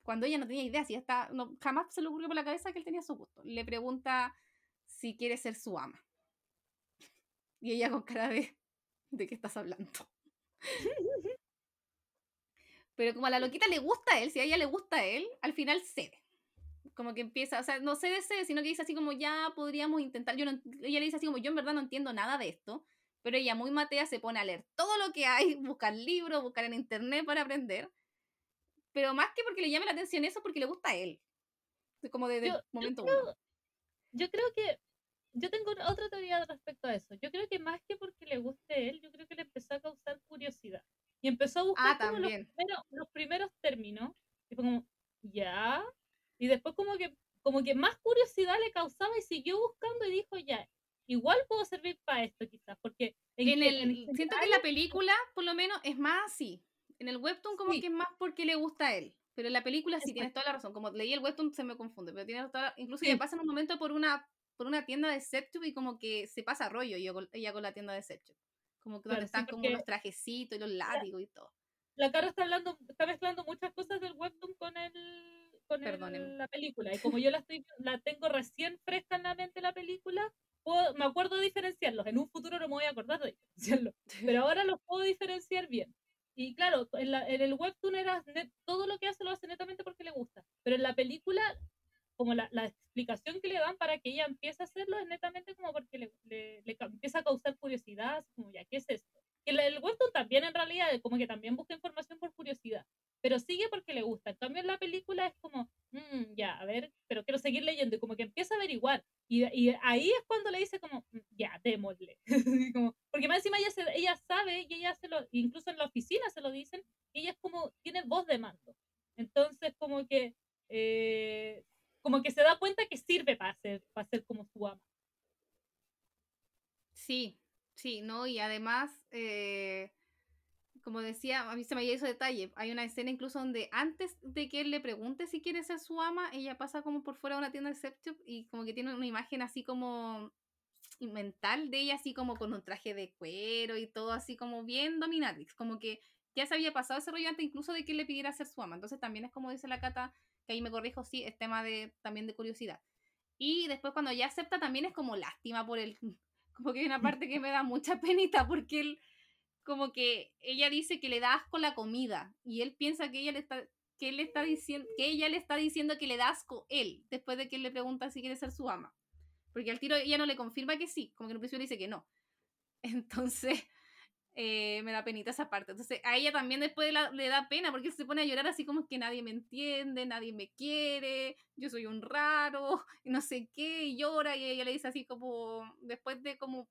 cuando ella no tenía idea, si está, no, jamás se le ocurrió por la cabeza que él tenía su gusto. Le pregunta si quiere ser su ama. Y ella con cara de, ¿de qué estás hablando? Pero como a la loquita le gusta a él, si a ella le gusta a él, al final cede. Como que empieza, o sea, no cede, cede, sino que dice así como ya podríamos intentar. Yo no, ella le dice así como yo en verdad no entiendo nada de esto, pero ella muy matea se pone a leer todo lo que hay, buscar libros, buscar en internet para aprender pero más que porque le llame la atención eso, porque le gusta a él. Como desde el momento yo creo, Yo creo que. Yo tengo otra teoría respecto a eso. Yo creo que más que porque le guste a él, yo creo que le empezó a causar curiosidad. Y empezó a buscar ah, los, primeros, los, primeros, términos. Y fue como, ya. Y después como que, como que más curiosidad le causaba y siguió buscando y dijo, ya, igual puedo servir para esto quizás. Porque en, el, siento que en la película, por lo menos, es más así. En el webtoon como que es más porque le gusta a él. Pero en la película sí tienes toda la razón. Como leí el webtoon se me confunde. Pero tiene toda Incluso ya pasa en un momento por una, por una tienda de Septube y como que se pasa rollo ella con, ella con la tienda de Septube. Como que donde están como los trajecitos y los látigos y todo. La cara está hablando, está mezclando muchas cosas del webtoon con el con el, la película. Y como yo la estoy la tengo recién fresca en la mente la película, me acuerdo diferenciarlos. En un futuro no me voy a acordar de diferenciarlos. Pero ahora los puedo diferenciar bien. Y claro, en, la, en el webtoon era todo lo que hace lo hace netamente porque le gusta. Pero en la película, como la, la explicación que le dan para que ella empiece a hacerlo es netamente como porque le, le, le empieza a causar curiosidad, como ya, ¿qué es esto? Que el, el webtoon también en realidad, como que también busca información por curiosidad pero sigue porque le gusta. En cambio, en la película es como, mmm, ya, a ver, pero quiero seguir leyendo, y como que empieza a averiguar. Y, y ahí es cuando le dice como, mm, ya, démosle. como, porque más encima ella, se, ella sabe, y ella se lo, incluso en la oficina se lo dicen, que ella es como, tiene voz de mando. Entonces, como que, eh, como que se da cuenta que sirve para ser, para ser como su ama. Sí, sí, ¿no? Y además, eh, como decía, a mí se me había ese detalle. Hay una escena incluso donde antes de que él le pregunte si quiere ser su ama, ella pasa como por fuera de una tienda de sex y como que tiene una imagen así como mental de ella, así como con un traje de cuero y todo así como bien dominatrix. Como que ya se había pasado ese rollo antes incluso de que él le pidiera ser su ama. Entonces también es como dice la Cata, que ahí me corrijo, sí, es tema de, también de curiosidad. Y después cuando ya acepta también es como lástima por él. Como que hay una parte que me da mucha penita porque él como que ella dice que le da asco la comida y él piensa que ella le está que él le está diciendo que ella le está diciendo que le da asco él después de que él le pregunta si quiere ser su ama. Porque al tiro ella no le confirma que sí como que en un principio le dice que no. Entonces eh, me da penita esa parte. Entonces a ella también después le da pena porque se pone a llorar así como que nadie me entiende nadie me quiere yo soy un raro y no sé qué y llora y ella le dice así como después de como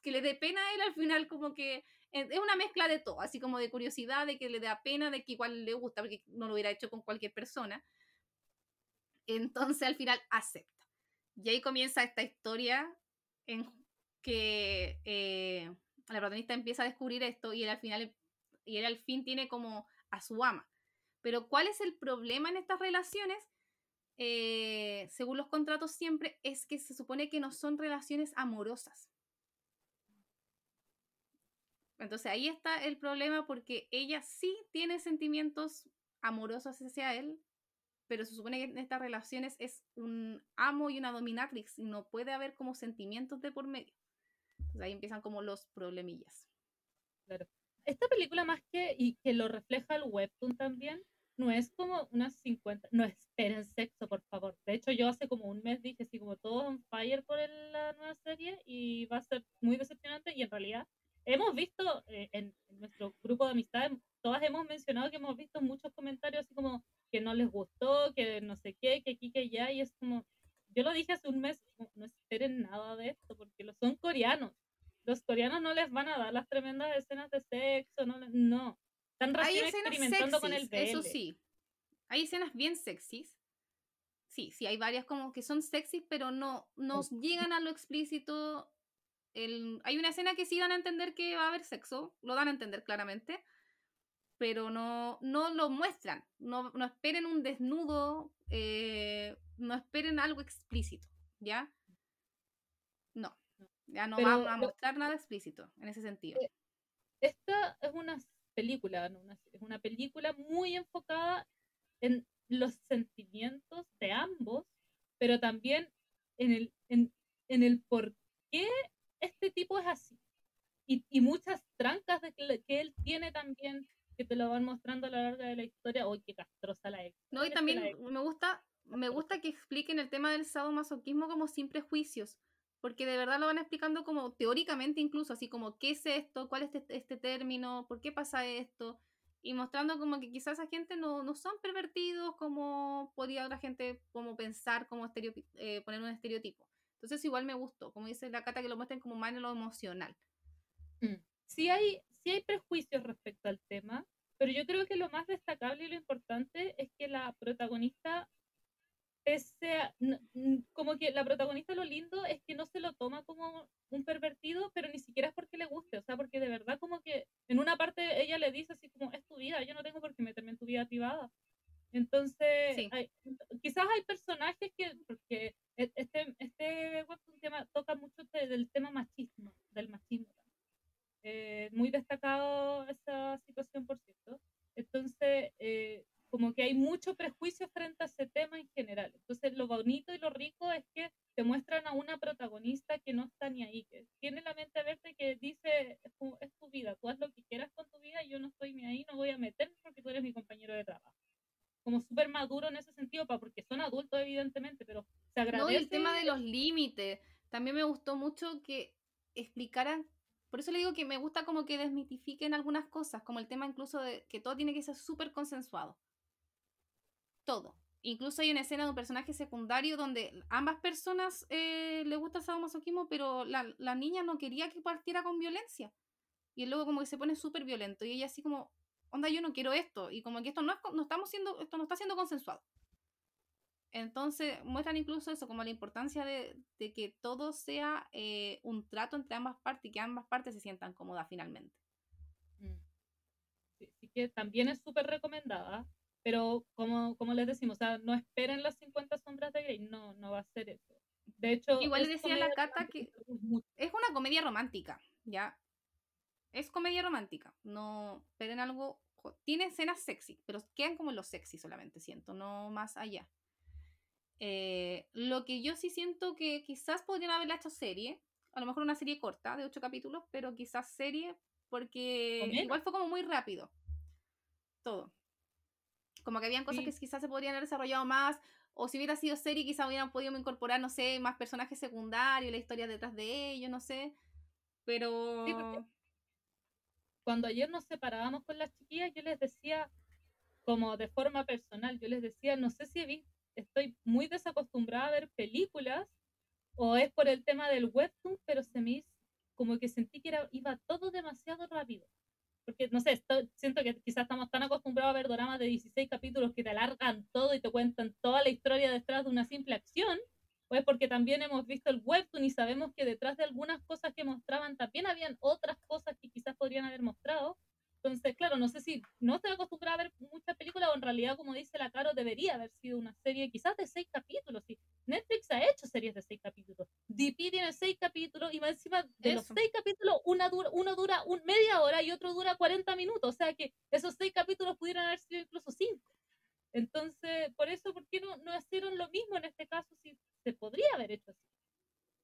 que le dé pena a él al final como que es una mezcla de todo, así como de curiosidad, de que le da pena, de que igual le gusta, porque no lo hubiera hecho con cualquier persona. Entonces al final acepta. Y ahí comienza esta historia en que eh, la protagonista empieza a descubrir esto y él al final, y al fin tiene como a su ama. Pero ¿cuál es el problema en estas relaciones? eh, según los contratos siempre, es que se supone que no son relaciones amorosas. Entonces ahí está el problema porque ella sí tiene sentimientos amorosos hacia él, pero se supone que en estas relaciones es un amo y una dominatrix y no puede haber como sentimientos de por medio. Entonces ahí empiezan como los problemillas. Claro. Esta película más que, y que lo refleja el webtoon también, no es como unas 50, no esperen sexo, por favor. De hecho, yo hace como un mes dije así como todo on fire por la nueva serie y va a ser muy decepcionante y en realidad hemos visto eh, en, nuestro grupo de amistades, todas hemos mencionado que hemos visto muchos comentarios así como que no les gustó, que no sé qué, que aquí, que allá, y es como, yo lo dije hace un mes, no esperen nada de esto, porque lo son coreanos. Los coreanos no les van a dar las tremendas escenas de sexo, no, no. Están recién experimentando con el Eso sí. Hay escenas bien sexys. Sí, sí, hay varias como que son sexys, pero no nos llegan a lo explícito hay una escena que sí dan a entender que va a haber sexo, lo dan a entender claramente, pero no, no lo muestran. No, no esperen un desnudo, eh, no esperen algo explícito, ¿ya? No, ya no van a mostrar nada explícito en ese sentido. Eh, esta es una película, es una película muy enfocada en los sentimientos de ambos, pero también en el, en, en el por qué este tipo es así. Y, y muchas trancas de que, que, él tiene también, que te lo van mostrando a lo largo de la historia. Uy, qué castrosa la ex. No, y también me gusta, me gusta que expliquen el tema del sadomasoquismo como sin prejuicios. Porque de verdad lo van explicando como teóricamente incluso, así como qué es esto, cuál es este, este término, por qué pasa esto y mostrando como que quizás esa gente no, no son pervertidos como podría otra gente como pensar, como eh, poner un estereotipo. Entonces igual me gustó, como dice la Cata, que lo muestren como más en lo emocional. Mm. Sí, hay, sí hay prejuicios respecto al tema, pero yo creo que lo más destacable y lo importante es que la protagonista, pese como que la protagonista lo lindo es que no se lo toma como un pervertido, pero ni siquiera es porque le guste, o sea, porque de verdad como que en una parte ella le dice así como, es tu vida, yo no tengo por qué meterme en tu vida privada. Entonces, quizás hay personajes que, porque e, este, este webtoon tema, toca mucho del tema machismo, del machismo. Eh, muy destacado esa situación, por cierto. Entonces, eh, como que hay mucho prejuicio frente a ese tema en general. Entonces, lo bonito y lo rico es que te muestran a una protagonista que no está ni ahí, que tiene la mente y que dice, es tu, es tu vida, tú haz lo que quieras con tu vida, yo no estoy ni ahí, no voy a meterme porque tú eres mi compañero de trabajo como súper maduro en ese sentido, porque son adultos evidentemente, pero se agradece. No, y el tema de los límites, también me gustó mucho que explicaran, por eso le digo que me gusta como que desmitifiquen algunas cosas, como el tema incluso de que todo tiene que ser súper consensuado. Todo. Incluso hay una escena de un personaje secundario donde ambas personas eh, le gusta el sadomasoquismo, pero la, la niña no quería que partiera con violencia. Y luego como que se pone súper violento. Y ella así como, onda, yo no quiero esto, y como que esto no, es, no estamos siendo, esto no está siendo consensuado. Entonces muestran incluso eso, como la importancia de, de que todo sea eh, un trato entre ambas partes y que ambas partes se sientan cómodas finalmente. Mm. Sí, que también es súper recomendada, pero como, como les decimos, o sea, no esperen las 50 sombras de Grey, no, no va a ser eso. De hecho, igual le decía la carta que es una comedia romántica, ¿ya? Es comedia romántica, no esperen algo tiene escenas sexy, pero quedan como lo sexy solamente, siento, no más allá. Eh, lo que yo sí siento que quizás podrían haberla hecho serie, a lo mejor una serie corta de ocho capítulos, pero quizás serie porque igual fue como muy rápido todo. Como que habían cosas que quizás se podrían haber desarrollado más, o si hubiera sido serie, quizás hubieran podido incorporar, no sé, más personajes secundarios, la historia detrás de ellos, no sé. Pero cuando ayer nos separábamos con las chiquillas, yo les decía, como de forma personal, yo les decía, no sé si estoy muy desacostumbrada a ver películas o es por el tema del webtoon, pero se me hizo como que sentí que era, iba todo demasiado rápido. Porque, no sé, siento que quizás estamos tan acostumbrados a ver dramas de 16 capítulos que te alargan todo y te cuentan toda la historia detrás de una simple acción, pues porque también hemos visto el webtoon y sabemos que detrás de algunas cosas que mostraban también habían otras cosas que quizás podrían haber mostrado. Entonces, claro, no sé si no estoy acostumbrada a ver muchas películas o en realidad, como dice la Caro, debería haber sido una serie quizás de seis capítulos. ¿sí? Netflix ha hecho series de seis capítulos. DP tiene seis capítulos y más encima de los seis capítulos, una dura, uno dura un, media hora y otro dura 40 minutos. O sea que esos seis capítulos pudieran haber sido incluso cinco. Entonces, por eso, ¿por qué no, no hicieron lo mismo en este caso si se podría haber hecho así?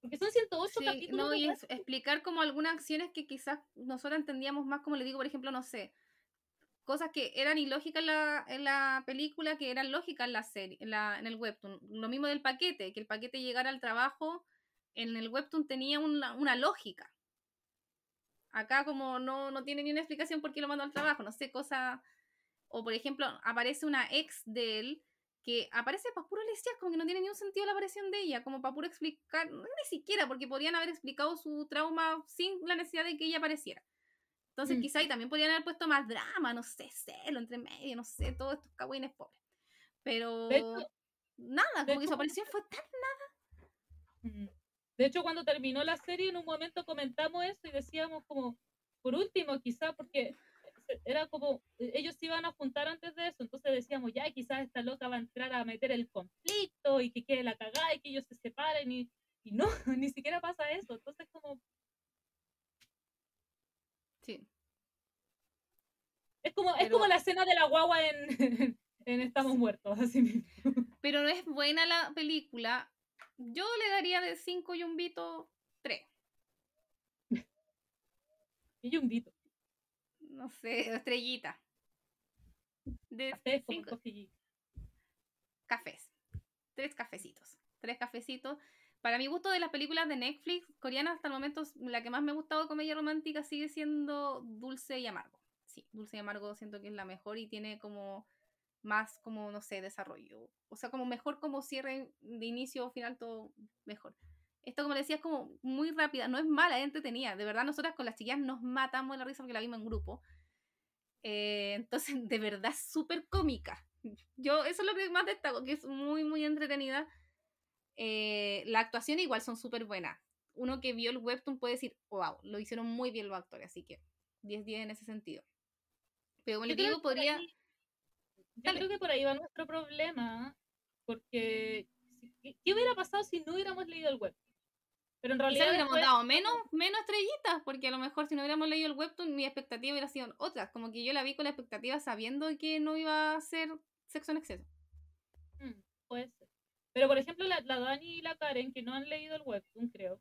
Porque son 108 capítulos. No, y explicar como algunas acciones que quizás nosotros entendíamos más, como le digo, por ejemplo, no sé, cosas que eran ilógicas en la, en la película, que eran lógicas en la serie, en, la, en el webtoon. Lo mismo del paquete, que el paquete llegara al trabajo, en el webtoon tenía una, una lógica. Acá como no, no tiene ni una explicación por qué lo mandó al trabajo, no sé, cosa... O por ejemplo, aparece una ex de él que aparece para puro decías como que no tiene ni un sentido la aparición de ella, como para puro explicar, ni siquiera, porque podrían haber explicado su trauma sin la necesidad de que ella apareciera. Entonces, mm. quizá ahí también podrían haber puesto más drama, no sé, celo entre medio, no sé, todos estos cagüines pobres. Pero nada, como que su aparición fue tan nada. Mm. De hecho, cuando terminó la serie, en un momento comentamos eso y decíamos como, por último, quizá, porque era como, e, ellos se iban a juntar antes de eso, entonces decíamos, ya, quizás esta loca va a entrar a meter el conflicto y que quede la cagada y que ellos se separen y, y no, ni siquiera pasa eso, entonces como... Sí. Es como, es como la escena de la guagua en, en Estamos Muertos, así mismo. Pero no es buena la película. Yo le daría de 5 y un vito 3. y un vito no sé, estrellita. De Cafés. Tres cafecitos. Tres cafecitos. Para mi gusto de las películas de Netflix coreanas, hasta el momento la que más me ha gustado comedia romántica sigue siendo Dulce y Amargo. Sí, Dulce y Amargo siento que es la mejor y tiene como más como, no sé, desarrollo. O sea, como mejor como cierre de inicio o final, todo mejor. Esto, como decía, es como muy rápida, no es mala, es entretenida. De verdad, nosotras con las chicas nos matamos de la risa porque la vimos en grupo. Eh, entonces, de verdad, súper cómica. Yo, eso es lo que más destaco, que es muy, muy entretenida. Eh, la actuación igual son súper buenas. Uno que vio el webtoon puede decir, wow, lo hicieron muy bien los actores, así que 10-10 en ese sentido. Pero como les digo, podría... yo creo que por ahí va nuestro problema, porque ¿qué hubiera pasado si no hubiéramos leído el web? Pero en realidad. hubiéramos dado menos, menos estrellitas, porque a lo mejor si no hubiéramos leído el webtoon, mi expectativa hubiera sido otra. Como que yo la vi con la expectativa sabiendo que no iba a ser sexo en exceso. Mm, puede ser. Pero por ejemplo, la, la, Dani y la Karen, que no han leído el webtoon, creo.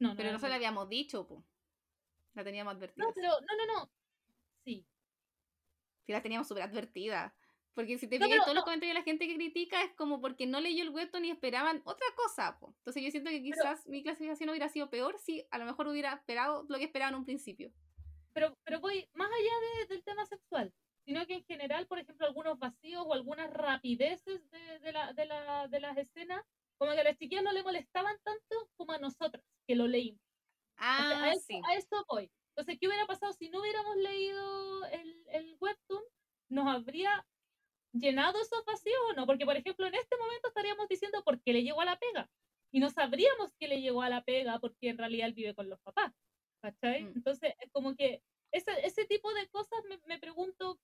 No, no pero no se la habíamos dicho, po. La teníamos advertida. No, pero no, no, no. Sí. Sí, la teníamos súper advertida. Porque si te no, todos los comentarios de la gente que critica es como porque no leyó el webtoon y esperaban otra cosa. Entonces yo siento que quizás mi clasificación hubiera sido peor si a lo mejor hubiera esperado lo que esperaban en un principio. Pero, pero voy más allá del tema sexual, sino que en general, por ejemplo, algunos vacíos o algunas rapideces de, de, la, de, la, de las escenas, como que a las chiquillas no le molestaban tanto como a nosotras, que lo leímos. Ah, a, eso, a eso voy. Entonces, ¿qué hubiera pasado si no hubiéramos leído el, el webtoon? Nos habría llenado esos vacíos o no, porque por ejemplo en este momento estaríamos diciendo por qué le llegó a la pega y no sabríamos que le llegó a la pega porque en realidad él vive con los papás, ¿cachai? Mm. Entonces, como que ese, ese tipo de cosas me, me pregunto,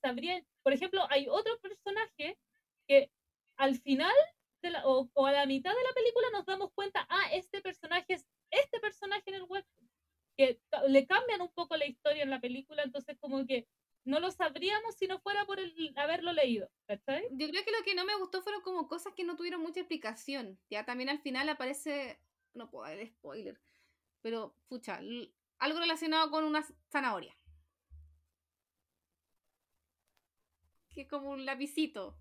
¿sabría? Por ejemplo, hay otro personaje que al final de la, o, o, a la mitad de la película nos damos cuenta, ah, este personaje es este personaje en el web, que le cambian un poco la historia en la película, entonces como que no lo sabríamos si no fuera por el haberlo leído, ¿cachai? Yo creo que lo que no me gustó fueron como cosas que no tuvieron mucha explicación. Ya también al final aparece, no puedo dar spoiler, pero pucha, algo relacionado con una zanahoria. Que como un lapicito,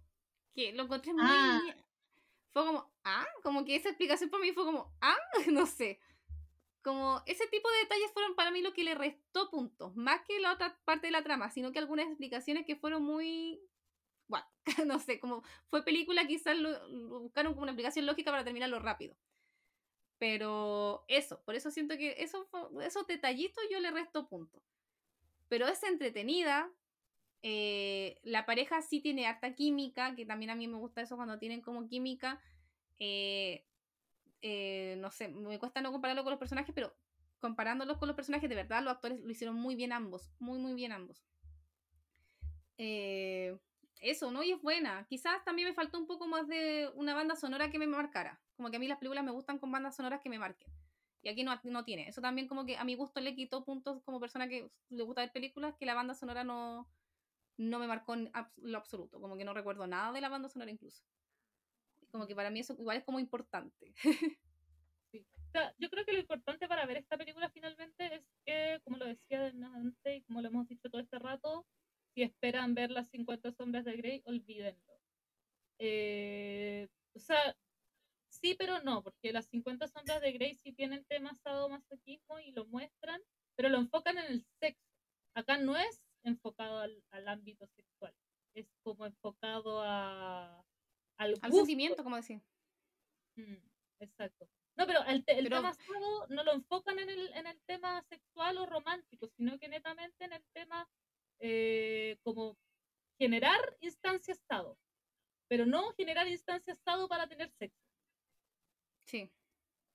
que lo encontré muy... Ah. Fue como, ah, como que esa explicación para mí fue como, ah, no sé como ese tipo de detalles fueron para mí lo que le restó puntos, más que la otra parte de la trama, sino que algunas explicaciones que fueron muy, bueno, no sé, como fue película, quizás lo, buscaron como una explicación lógica para terminarlo rápido. Pero eso, por eso siento que eso, esos detallitos yo le resto puntos. Pero es entretenida. Eh, la pareja sí tiene harta química, que también a mí me gusta eso cuando tienen como química. Eh, eh, no sé, me cuesta no compararlo con los personajes, pero comparándolos con los personajes, de verdad los actores lo hicieron muy bien ambos, muy, muy bien ambos. Eh, eso, ¿no? Y es buena. Quizás también me faltó un poco más de una banda sonora que me marcara. Como que a mí las películas me gustan con bandas sonoras que me marquen. Y aquí no, no tiene. Eso también como que a mi gusto le quitó puntos como persona que le gusta ver películas, que la banda sonora no, no me marcó en lo absoluto. Como que no recuerdo nada de la banda sonora incluso. Como que para mí eso igual es como importante. yo creo que lo importante para ver esta película finalmente es que, como lo decía antes y como lo hemos dicho todo este rato, si esperan ver las 50 sombras de Grey, olvídenlo. Eh, o sea, sí, pero no, porque las 50 sombras de Grey sí tienen temas sadomasoquismo y lo muestran, pero lo enfocan en el sexo. Acá no es enfocado al, ámbito sexual, es como enfocado a, al, al sentimiento, como decir. Mm, exacto. No, pero el, tema sado no lo enfocan en el, en el tema sexual o romántico, sino que netamente en el tema eh, como generar instancia estado, pero no generar instancia estado para tener sexo. Sí,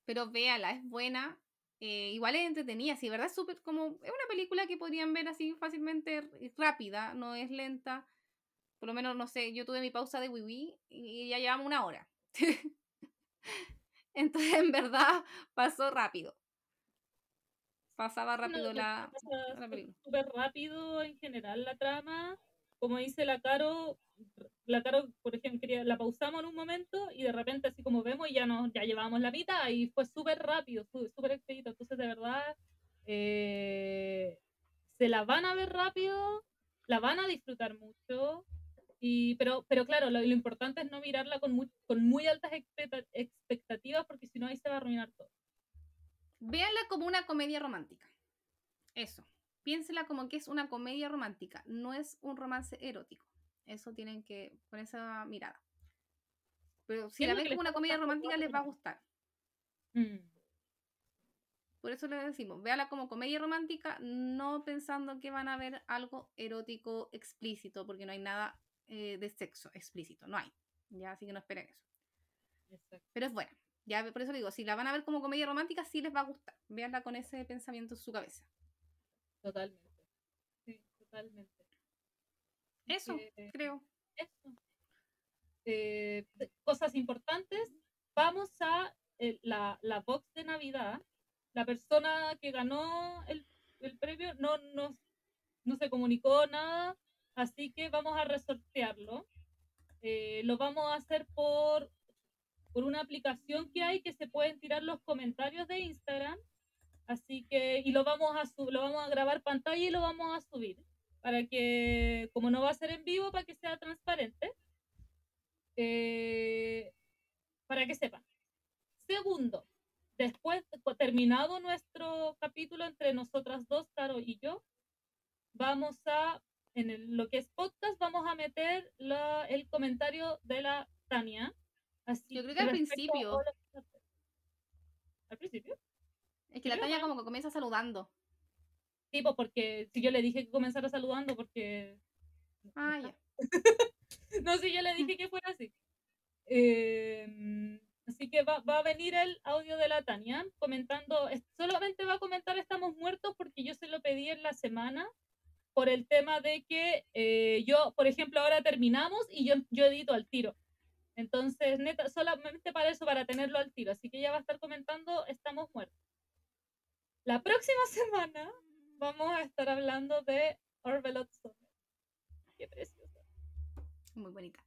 pero véala, es buena. Eh, igual es entretenida, sí, ¿verdad? Es súper como. Es una película que podrían ver así fácilmente rápida, no es lenta. Por lo menos, no sé, yo tuve mi pausa de wiwi y ya llevamos una hora. Entonces, en verdad, pasó rápido. Pasaba rápido la, película. Súper rápido en general la trama. Como dice la Caro, la Caro, por ejemplo, la pausamos en un momento y de repente así como vemos ya nos ya llevábamos la mitad y fue súper rápido, súper expedito. Entonces, de verdad, eh, se la van a ver rápido, la van a disfrutar mucho pero, pero claro, lo, importante es no mirarla con muy, con muy altas expectativas porque si no ahí se va a arruinar todo. Véanla como una comedia romántica. Eso. Piénsela como que es una comedia romántica, no es un romance erótico. Eso tienen que, con esa mirada. Pero si la ven como una comedia romántica, les va a gustar. Mm. Por eso les decimos, véala como comedia romántica, no pensando que van a ver algo erótico explícito, porque no hay nada eh, de sexo explícito, no hay. Ya, así que no esperen eso. Pero es buena. Ya, por eso digo, si la van a ver como comedia romántica, sí les va a gustar. Veanla con ese pensamiento en su cabeza. Totalmente. Sí, totalmente. Eso, creo. Eso. Eh, cosas importantes. Vamos a la, la box de Navidad. La persona que ganó el, el premio no, no, no se comunicó nada Así que vamos a resortearlo. Eh, lo vamos a hacer por, por una aplicación que hay que se pueden tirar los comentarios de Instagram. Así que, y lo vamos a lo vamos a grabar pantalla y lo vamos a subir. Para que, como no va a ser en vivo, para que sea transparente. Eh, para que sepan. Segundo, después, terminado nuestro capítulo entre nosotras dos, Caro y yo, vamos a en lo que es podcast vamos a meter el comentario de la Tania. Así, Yo creo que al principio. ¿Al principio? Es que la Tania como que comienza saludando. Sí, pues porque si yo le dije que comenzara saludando porque... Ah, ya. no, si yo le dije que fuera así. Em, así que va, va, a venir el audio de la Tania comentando, solamente va a comentar estamos muertos porque yo se lo pedí en la semana por el tema de que eh, yo, por ejemplo, ahora terminamos y yo, yo edito al tiro. Entonces, neta, solamente para eso, para tenerlo al tiro. Así que ella va a estar comentando Estamos muertos. La próxima semana vamos a estar hablando de Orbelot Summer. Qué preciosa. Muy bonita.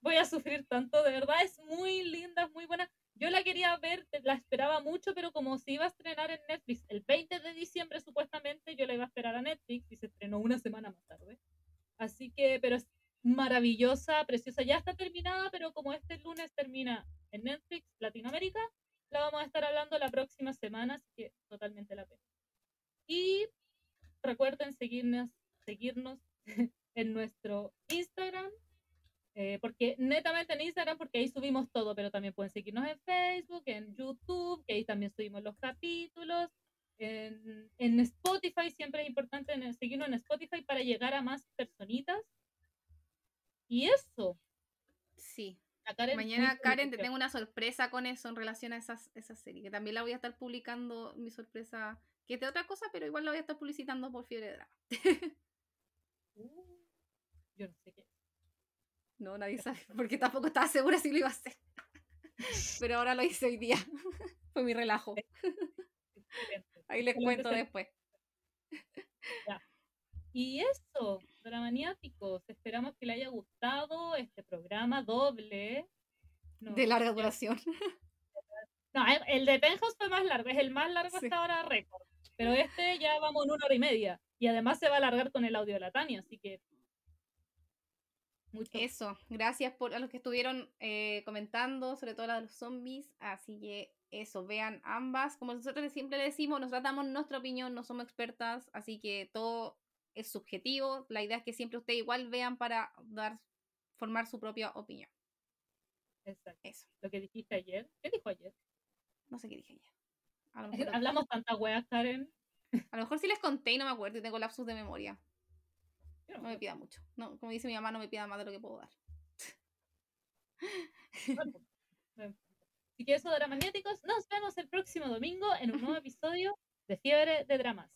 Voy a sufrir tanto, de verdad, es muy linda, es muy buena. Yo la quería ver, la esperaba mucho, pero como se iba a estrenar en Netflix el 20 de diciembre supuestamente, yo la iba a esperar a Netflix y se estrenó una semana más tarde. Que, pero es maravillosa, preciosa. Ya está terminada, pero como este lunes termina en Netflix Latinoamérica, la vamos a estar hablando la próxima semana, así que totalmente la pena. Y recuerden seguirnos, seguirnos en nuestro Instagram, eh, porque netamente en Instagram, porque ahí subimos todo, pero también pueden seguirnos en Facebook, en YouTube, que ahí también subimos los capítulos. En, en Spotify, siempre es importante seguirnos en Spotify para llegar a más personitas. Y eso. Sí. Mañana, Karen, te tengo una sorpresa con eso en relación a esa serie, que también la voy a estar publicando, mi sorpresa, que es de otra cosa, pero igual la voy a estar publicitando por Fiebre de Drama. Uh, yo no sé qué. No, nadie sabe, porque tampoco estaba segura si lo iba a hacer. Pero ahora lo hice hoy día. Fue mi relajo. Ahí les cuento después. Y eso, dramaniáticos, esperamos que le haya gustado este programa doble. de larga duración. No, el de Penthouse fue más largo, es el más largo hasta ahora récord. Pero este ya vamos en una hora y media. Y además se va a alargar con el audio de la Tania, así que. Mucho. Eso, gracias por a los que estuvieron eh, comentando, sobre todo la de los zombies. Así que eso, vean ambas. Como nosotros siempre le decimos, nos tratamos nuestra opinión, no somos expertas, así que todo es subjetivo. La idea es que siempre ustedes igual vean para dar, formar su propia opinión. Exacto. Eso. Lo que dijiste ayer. ¿Qué dijo ayer? No sé qué dije ayer. Hablamos tanta weas, Karen. A lo mejor sí les conté y no me acuerdo y tengo lapsus de memoria. No me pida mucho. No, como dice mi mamá, no me pida más de lo que puedo dar. Así que eso, Magnéticos, nos vemos el próximo domingo en un nuevo episodio de Fiebre de Dramas.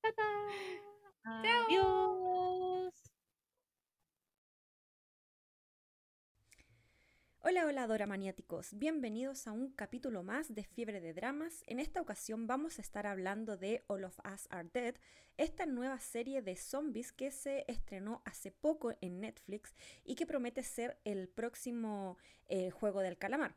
¡Tata! Adiós. Hola, hola Dora Maniáticos, bienvenidos a un capítulo más de Fiebre de Dramas. En esta ocasión vamos a estar hablando de All of Us Are Dead, esta nueva serie de zombies que se estrenó hace poco en Netflix y que promete ser el próximo eh, juego del calamar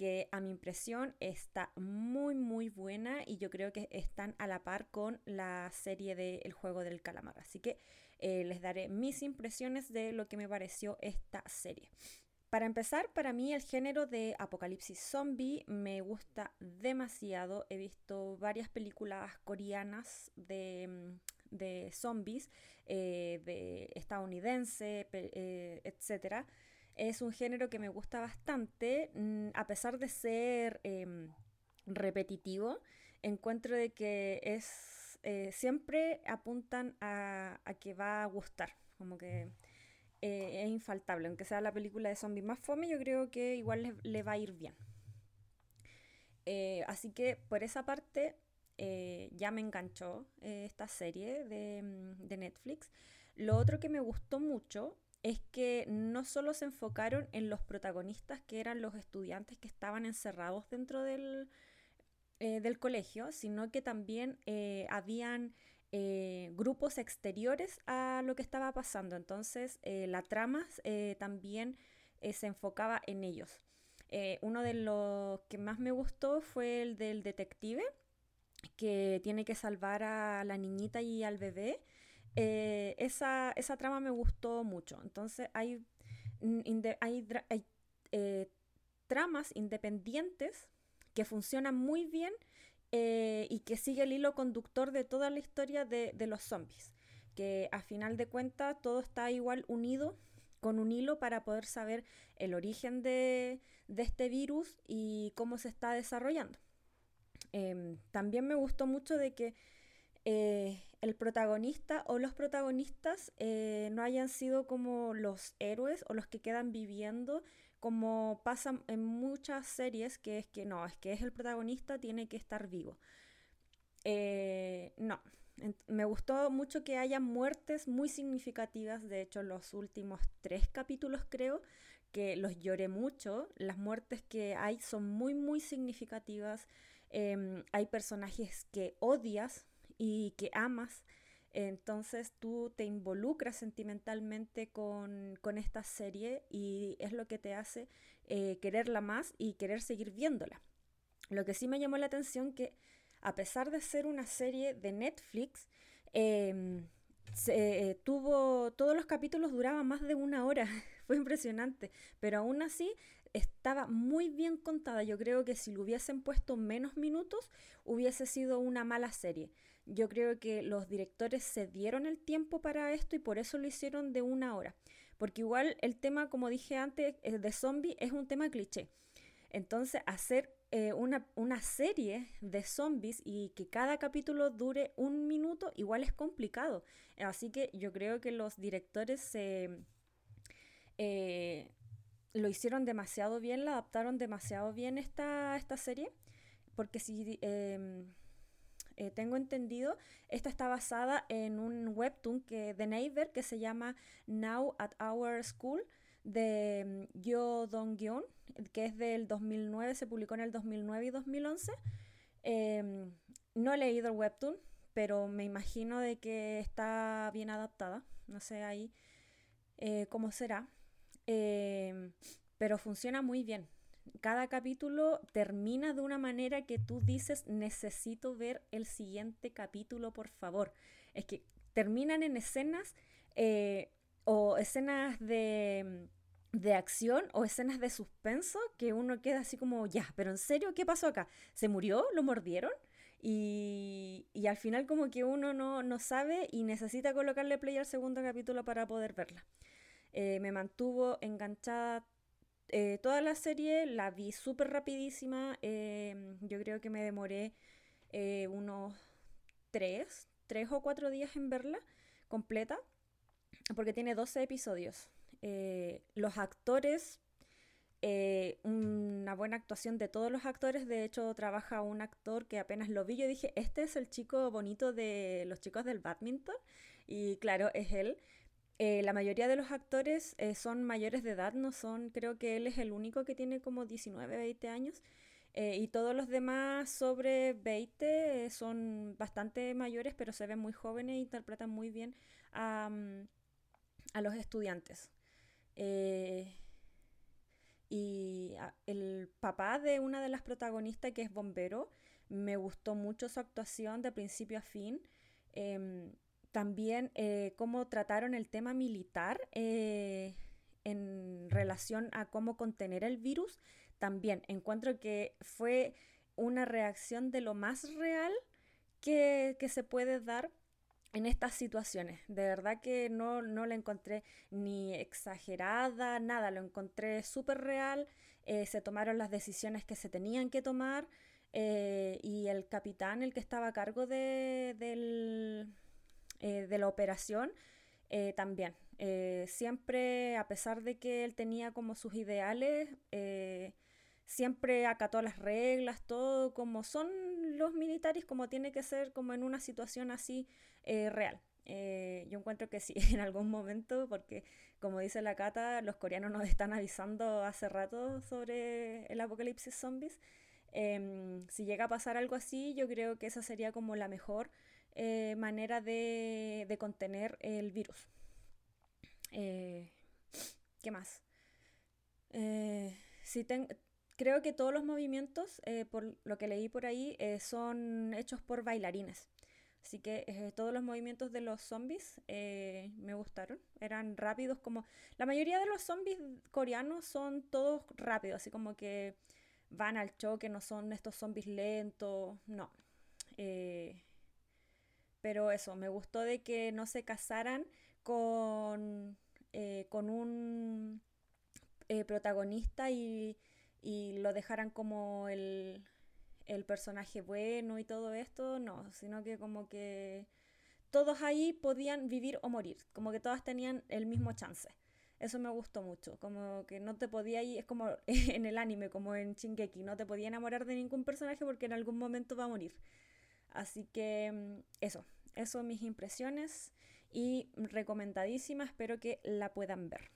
que a mi impresión está muy muy buena y yo creo que están a la par con la serie de El juego del calamar. Así que eh, les daré mis impresiones de lo que me pareció esta serie. Para empezar, para mí el género de apocalipsis zombie me gusta demasiado. He visto varias películas coreanas de, mm, zombies, eh, de estadounidense, eh, etc. Es un género que me gusta bastante, mm, a pesar de ser em, repetitivo. Encuentro de que es eh, siempre apuntan a, a que va a gustar, como que eh, es infaltable. Aunque sea la película de zombies más fome, yo creo que igual le, va a ir bien. Eh, así que por esa parte ya me enganchó esta serie de, mm, de, Netflix. Lo otro que me gustó mucho es que no solo se enfocaron en los protagonistas, que eran los estudiantes que estaban encerrados dentro del, del colegio, sino que también habían eh, grupos exteriores a lo que estaba pasando. Entonces, eh, la trama eh, también se enfocaba en ellos. uno de los que más me gustó fue el del detective, que tiene que salvar a la niñita y al bebé. Esa, esa, trama me gustó mucho. Entonces, hay, hay, hay tramas independientes que funcionan muy bien eh, y que sigue el hilo conductor de toda la historia de, los zombies. Que a final de cuentas todo está igual unido con un hilo para poder saber el origen de, este virus y cómo se está desarrollando. Em, también me gustó mucho de que eh, el protagonista o los protagonistas eh, no hayan sido como los héroes o los que quedan viviendo como pasa en muchas series, que es que no, es que es el protagonista, tiene que estar vivo. Eh, no, me gustó mucho que haya muertes muy significativas, de hecho los últimos tres capítulos creo que los lloré mucho, las muertes que hay son muy muy significativas, em, hay personajes que odias y que amas, entonces tú te involucras sentimentalmente con, esta serie y es lo que te hace eh, quererla más y querer seguir viéndola. Lo que sí me llamó la atención que a pesar de ser una serie de Netflix, em, se, eh, tuvo todos los capítulos duraban más de una hora, fue impresionante, pero aún así estaba muy bien contada. Yo creo que si le hubiesen puesto menos minutos hubiese sido una mala serie. Yo creo que los directores se dieron el tiempo para esto y por eso lo hicieron de una hora. Porque igual el tema, como dije antes, eh, de zombie es un tema cliché. Entonces, hacer eh, una, serie de zombies y que cada capítulo dure un minuto, igual es complicado. Así que yo creo que los directores se, eh, lo hicieron demasiado bien, la adaptaron demasiado bien esta, esta serie, porque si em, eh, tengo entendido, esta está basada en un webtoon que, de Neighbor que se llama Now at Our School de um, Yo Dong-gyeon, que es del 2009, se publicó en el 2009 y 2011. Em, no he leído el webtoon, pero me imagino de que está bien adaptada. No sé ahí eh, cómo será. Em, pero funciona muy bien. Cada capítulo termina de una manera que tú dices, necesito ver el siguiente capítulo, por favor. Es que terminan en escenas eh, o escenas de, de acción o escenas de suspenso que uno queda así como, ya, pero en serio, ¿qué pasó acá? ¿Se murió? ¿Lo mordieron? Y, y, al final como que uno no, no, sabe y necesita colocarle play al segundo capítulo para poder verla. Eh, me mantuvo enganchada eh, toda la serie, la vi súper rapidísima, eh, yo creo que me demoré unos tres, tres o cuatro días en verla completa, porque tiene 12 episodios. los actores una buena actuación de todos los actores. De hecho, trabaja un actor que apenas lo vi, yo dije, este es el chico bonito de los chicos del badminton. Y claro, es él. Eh, la mayoría de los actores eh, son mayores de edad, no son, creo que él es el único que tiene como 19, 20 años. Eh, y todos los demás sobre 20 son bastante mayores, pero se ven muy jóvenes e interpretan muy bien a, mm, a los estudiantes. y el papá de una de las protagonistas, que es bombero, me gustó mucho su actuación de principio a fin. También eh, cómo trataron el tema militar eh, en relación a cómo contener el virus. También encuentro que fue una reacción de lo más real que, se puede dar en estas situaciones. De verdad que no, no la encontré ni exagerada, nada, lo encontré súper real. Eh, se tomaron las decisiones que se tenían que tomar. y el capitán, el que estaba a cargo de, del, eh, de la operación eh, también. Eh, siempre, a pesar de que él tenía como sus ideales, siempre acató las reglas, todo como son los militares, como tiene que ser como en una situación así real. yo encuentro que sí, en algún momento, porque como dice la Cata, los coreanos nos están avisando hace rato sobre el apocalipsis zombies. Em, si llega a pasar algo así, yo creo que esa sería como la mejor eh, manera de, contener el virus. Eh, ¿Qué más? Eh, creo que todos los movimientos, por lo que leí por ahí, son hechos por bailarines. Así que todos los movimientos de los zombies me gustaron. Eran rápidos como... La mayoría de los zombies coreanos son todos rápidos, así como que van al choque, no son estos zombies lentos, no. Pero eso, me gustó de que no se casaran con, eh, con un eh, protagonista y, lo dejaran como el, el personaje bueno y todo esto, no, sino que como que todos ahí podían vivir o morir, como que todas tenían el mismo chance. Eso me gustó mucho, como que no te podía ir, es como en el anime, como en Shingeki, no te podía enamorar de ningún personaje porque en algún momento va a morir. Así que mm, eso, eso mis impresiones y recomendadísima, espero que la puedan ver.